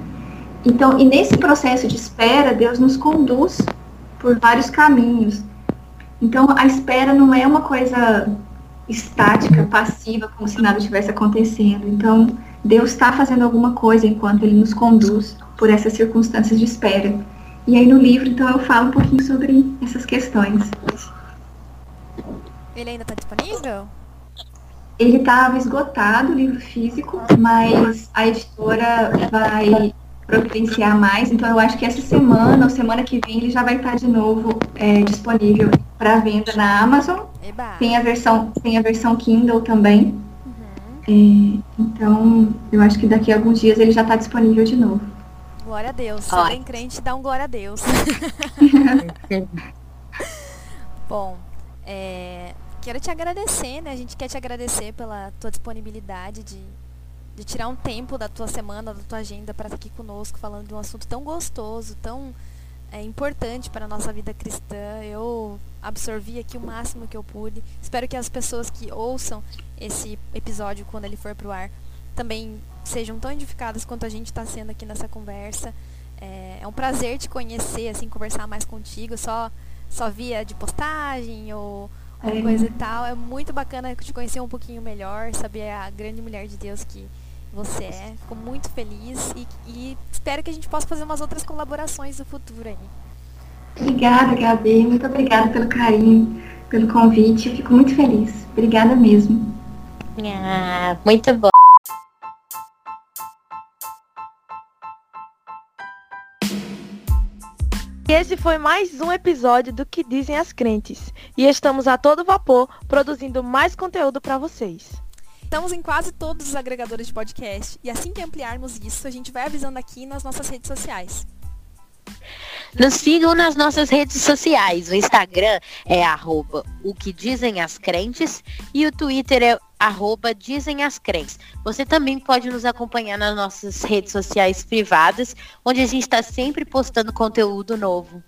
Então, e nesse processo de espera, Deus nos conduz por vários caminhos. Então, a espera não é uma coisa estática, passiva, como se nada estivesse acontecendo. Então, Deus está fazendo alguma coisa enquanto Ele nos conduz por essas circunstâncias de espera. E aí no livro, então, eu falo um pouquinho sobre essas questões. Ele ainda tá disponível? Ele estava esgotado, o livro físico, mas a editora vai providenciar mais. Então, eu acho que essa semana ou semana que vem ele já vai estar de novo é, disponível para venda na Amazon. Eba. Tem a versão, tem a versão Kindle também. Uhum. É, então, eu acho que daqui a alguns dias ele já está disponível de novo. Glória a Deus. Ótimo. bem crente, dá um glória a Deus. Bom, é, quero te agradecer, né? A gente quer te agradecer pela tua disponibilidade de, de tirar um tempo da tua semana, da tua agenda para estar aqui conosco, falando de um assunto tão gostoso, tão é, importante para a nossa vida cristã. Eu absorvi aqui o máximo que eu pude. Espero que as pessoas que ouçam esse episódio quando ele for pro ar também sejam tão edificadas quanto a gente está sendo aqui nessa conversa. É, é um prazer te conhecer, assim, conversar mais contigo, só, só via de postagem ou, ou É. coisa e tal. É muito bacana te conhecer um pouquinho melhor, saber a grande mulher de Deus que você é. Fico muito feliz e, e espero que a gente possa fazer umas outras colaborações no futuro aí. Obrigada, Gabi. Muito obrigada pelo carinho, pelo convite. Eu fico muito feliz. Obrigada mesmo. Ah, muito bom. E esse foi mais um episódio do que dizem as crentes. E estamos a todo vapor produzindo mais conteúdo para vocês. Estamos em quase todos os agregadores de podcast e assim que ampliarmos isso, a gente vai avisando aqui nas nossas redes sociais. Nos sigam nas nossas redes sociais. O Instagram é arroba o que dizem as crentes e o Twitter é arroba dizem as crentes. Você também pode nos acompanhar nas nossas redes sociais privadas, onde a gente está sempre postando conteúdo novo.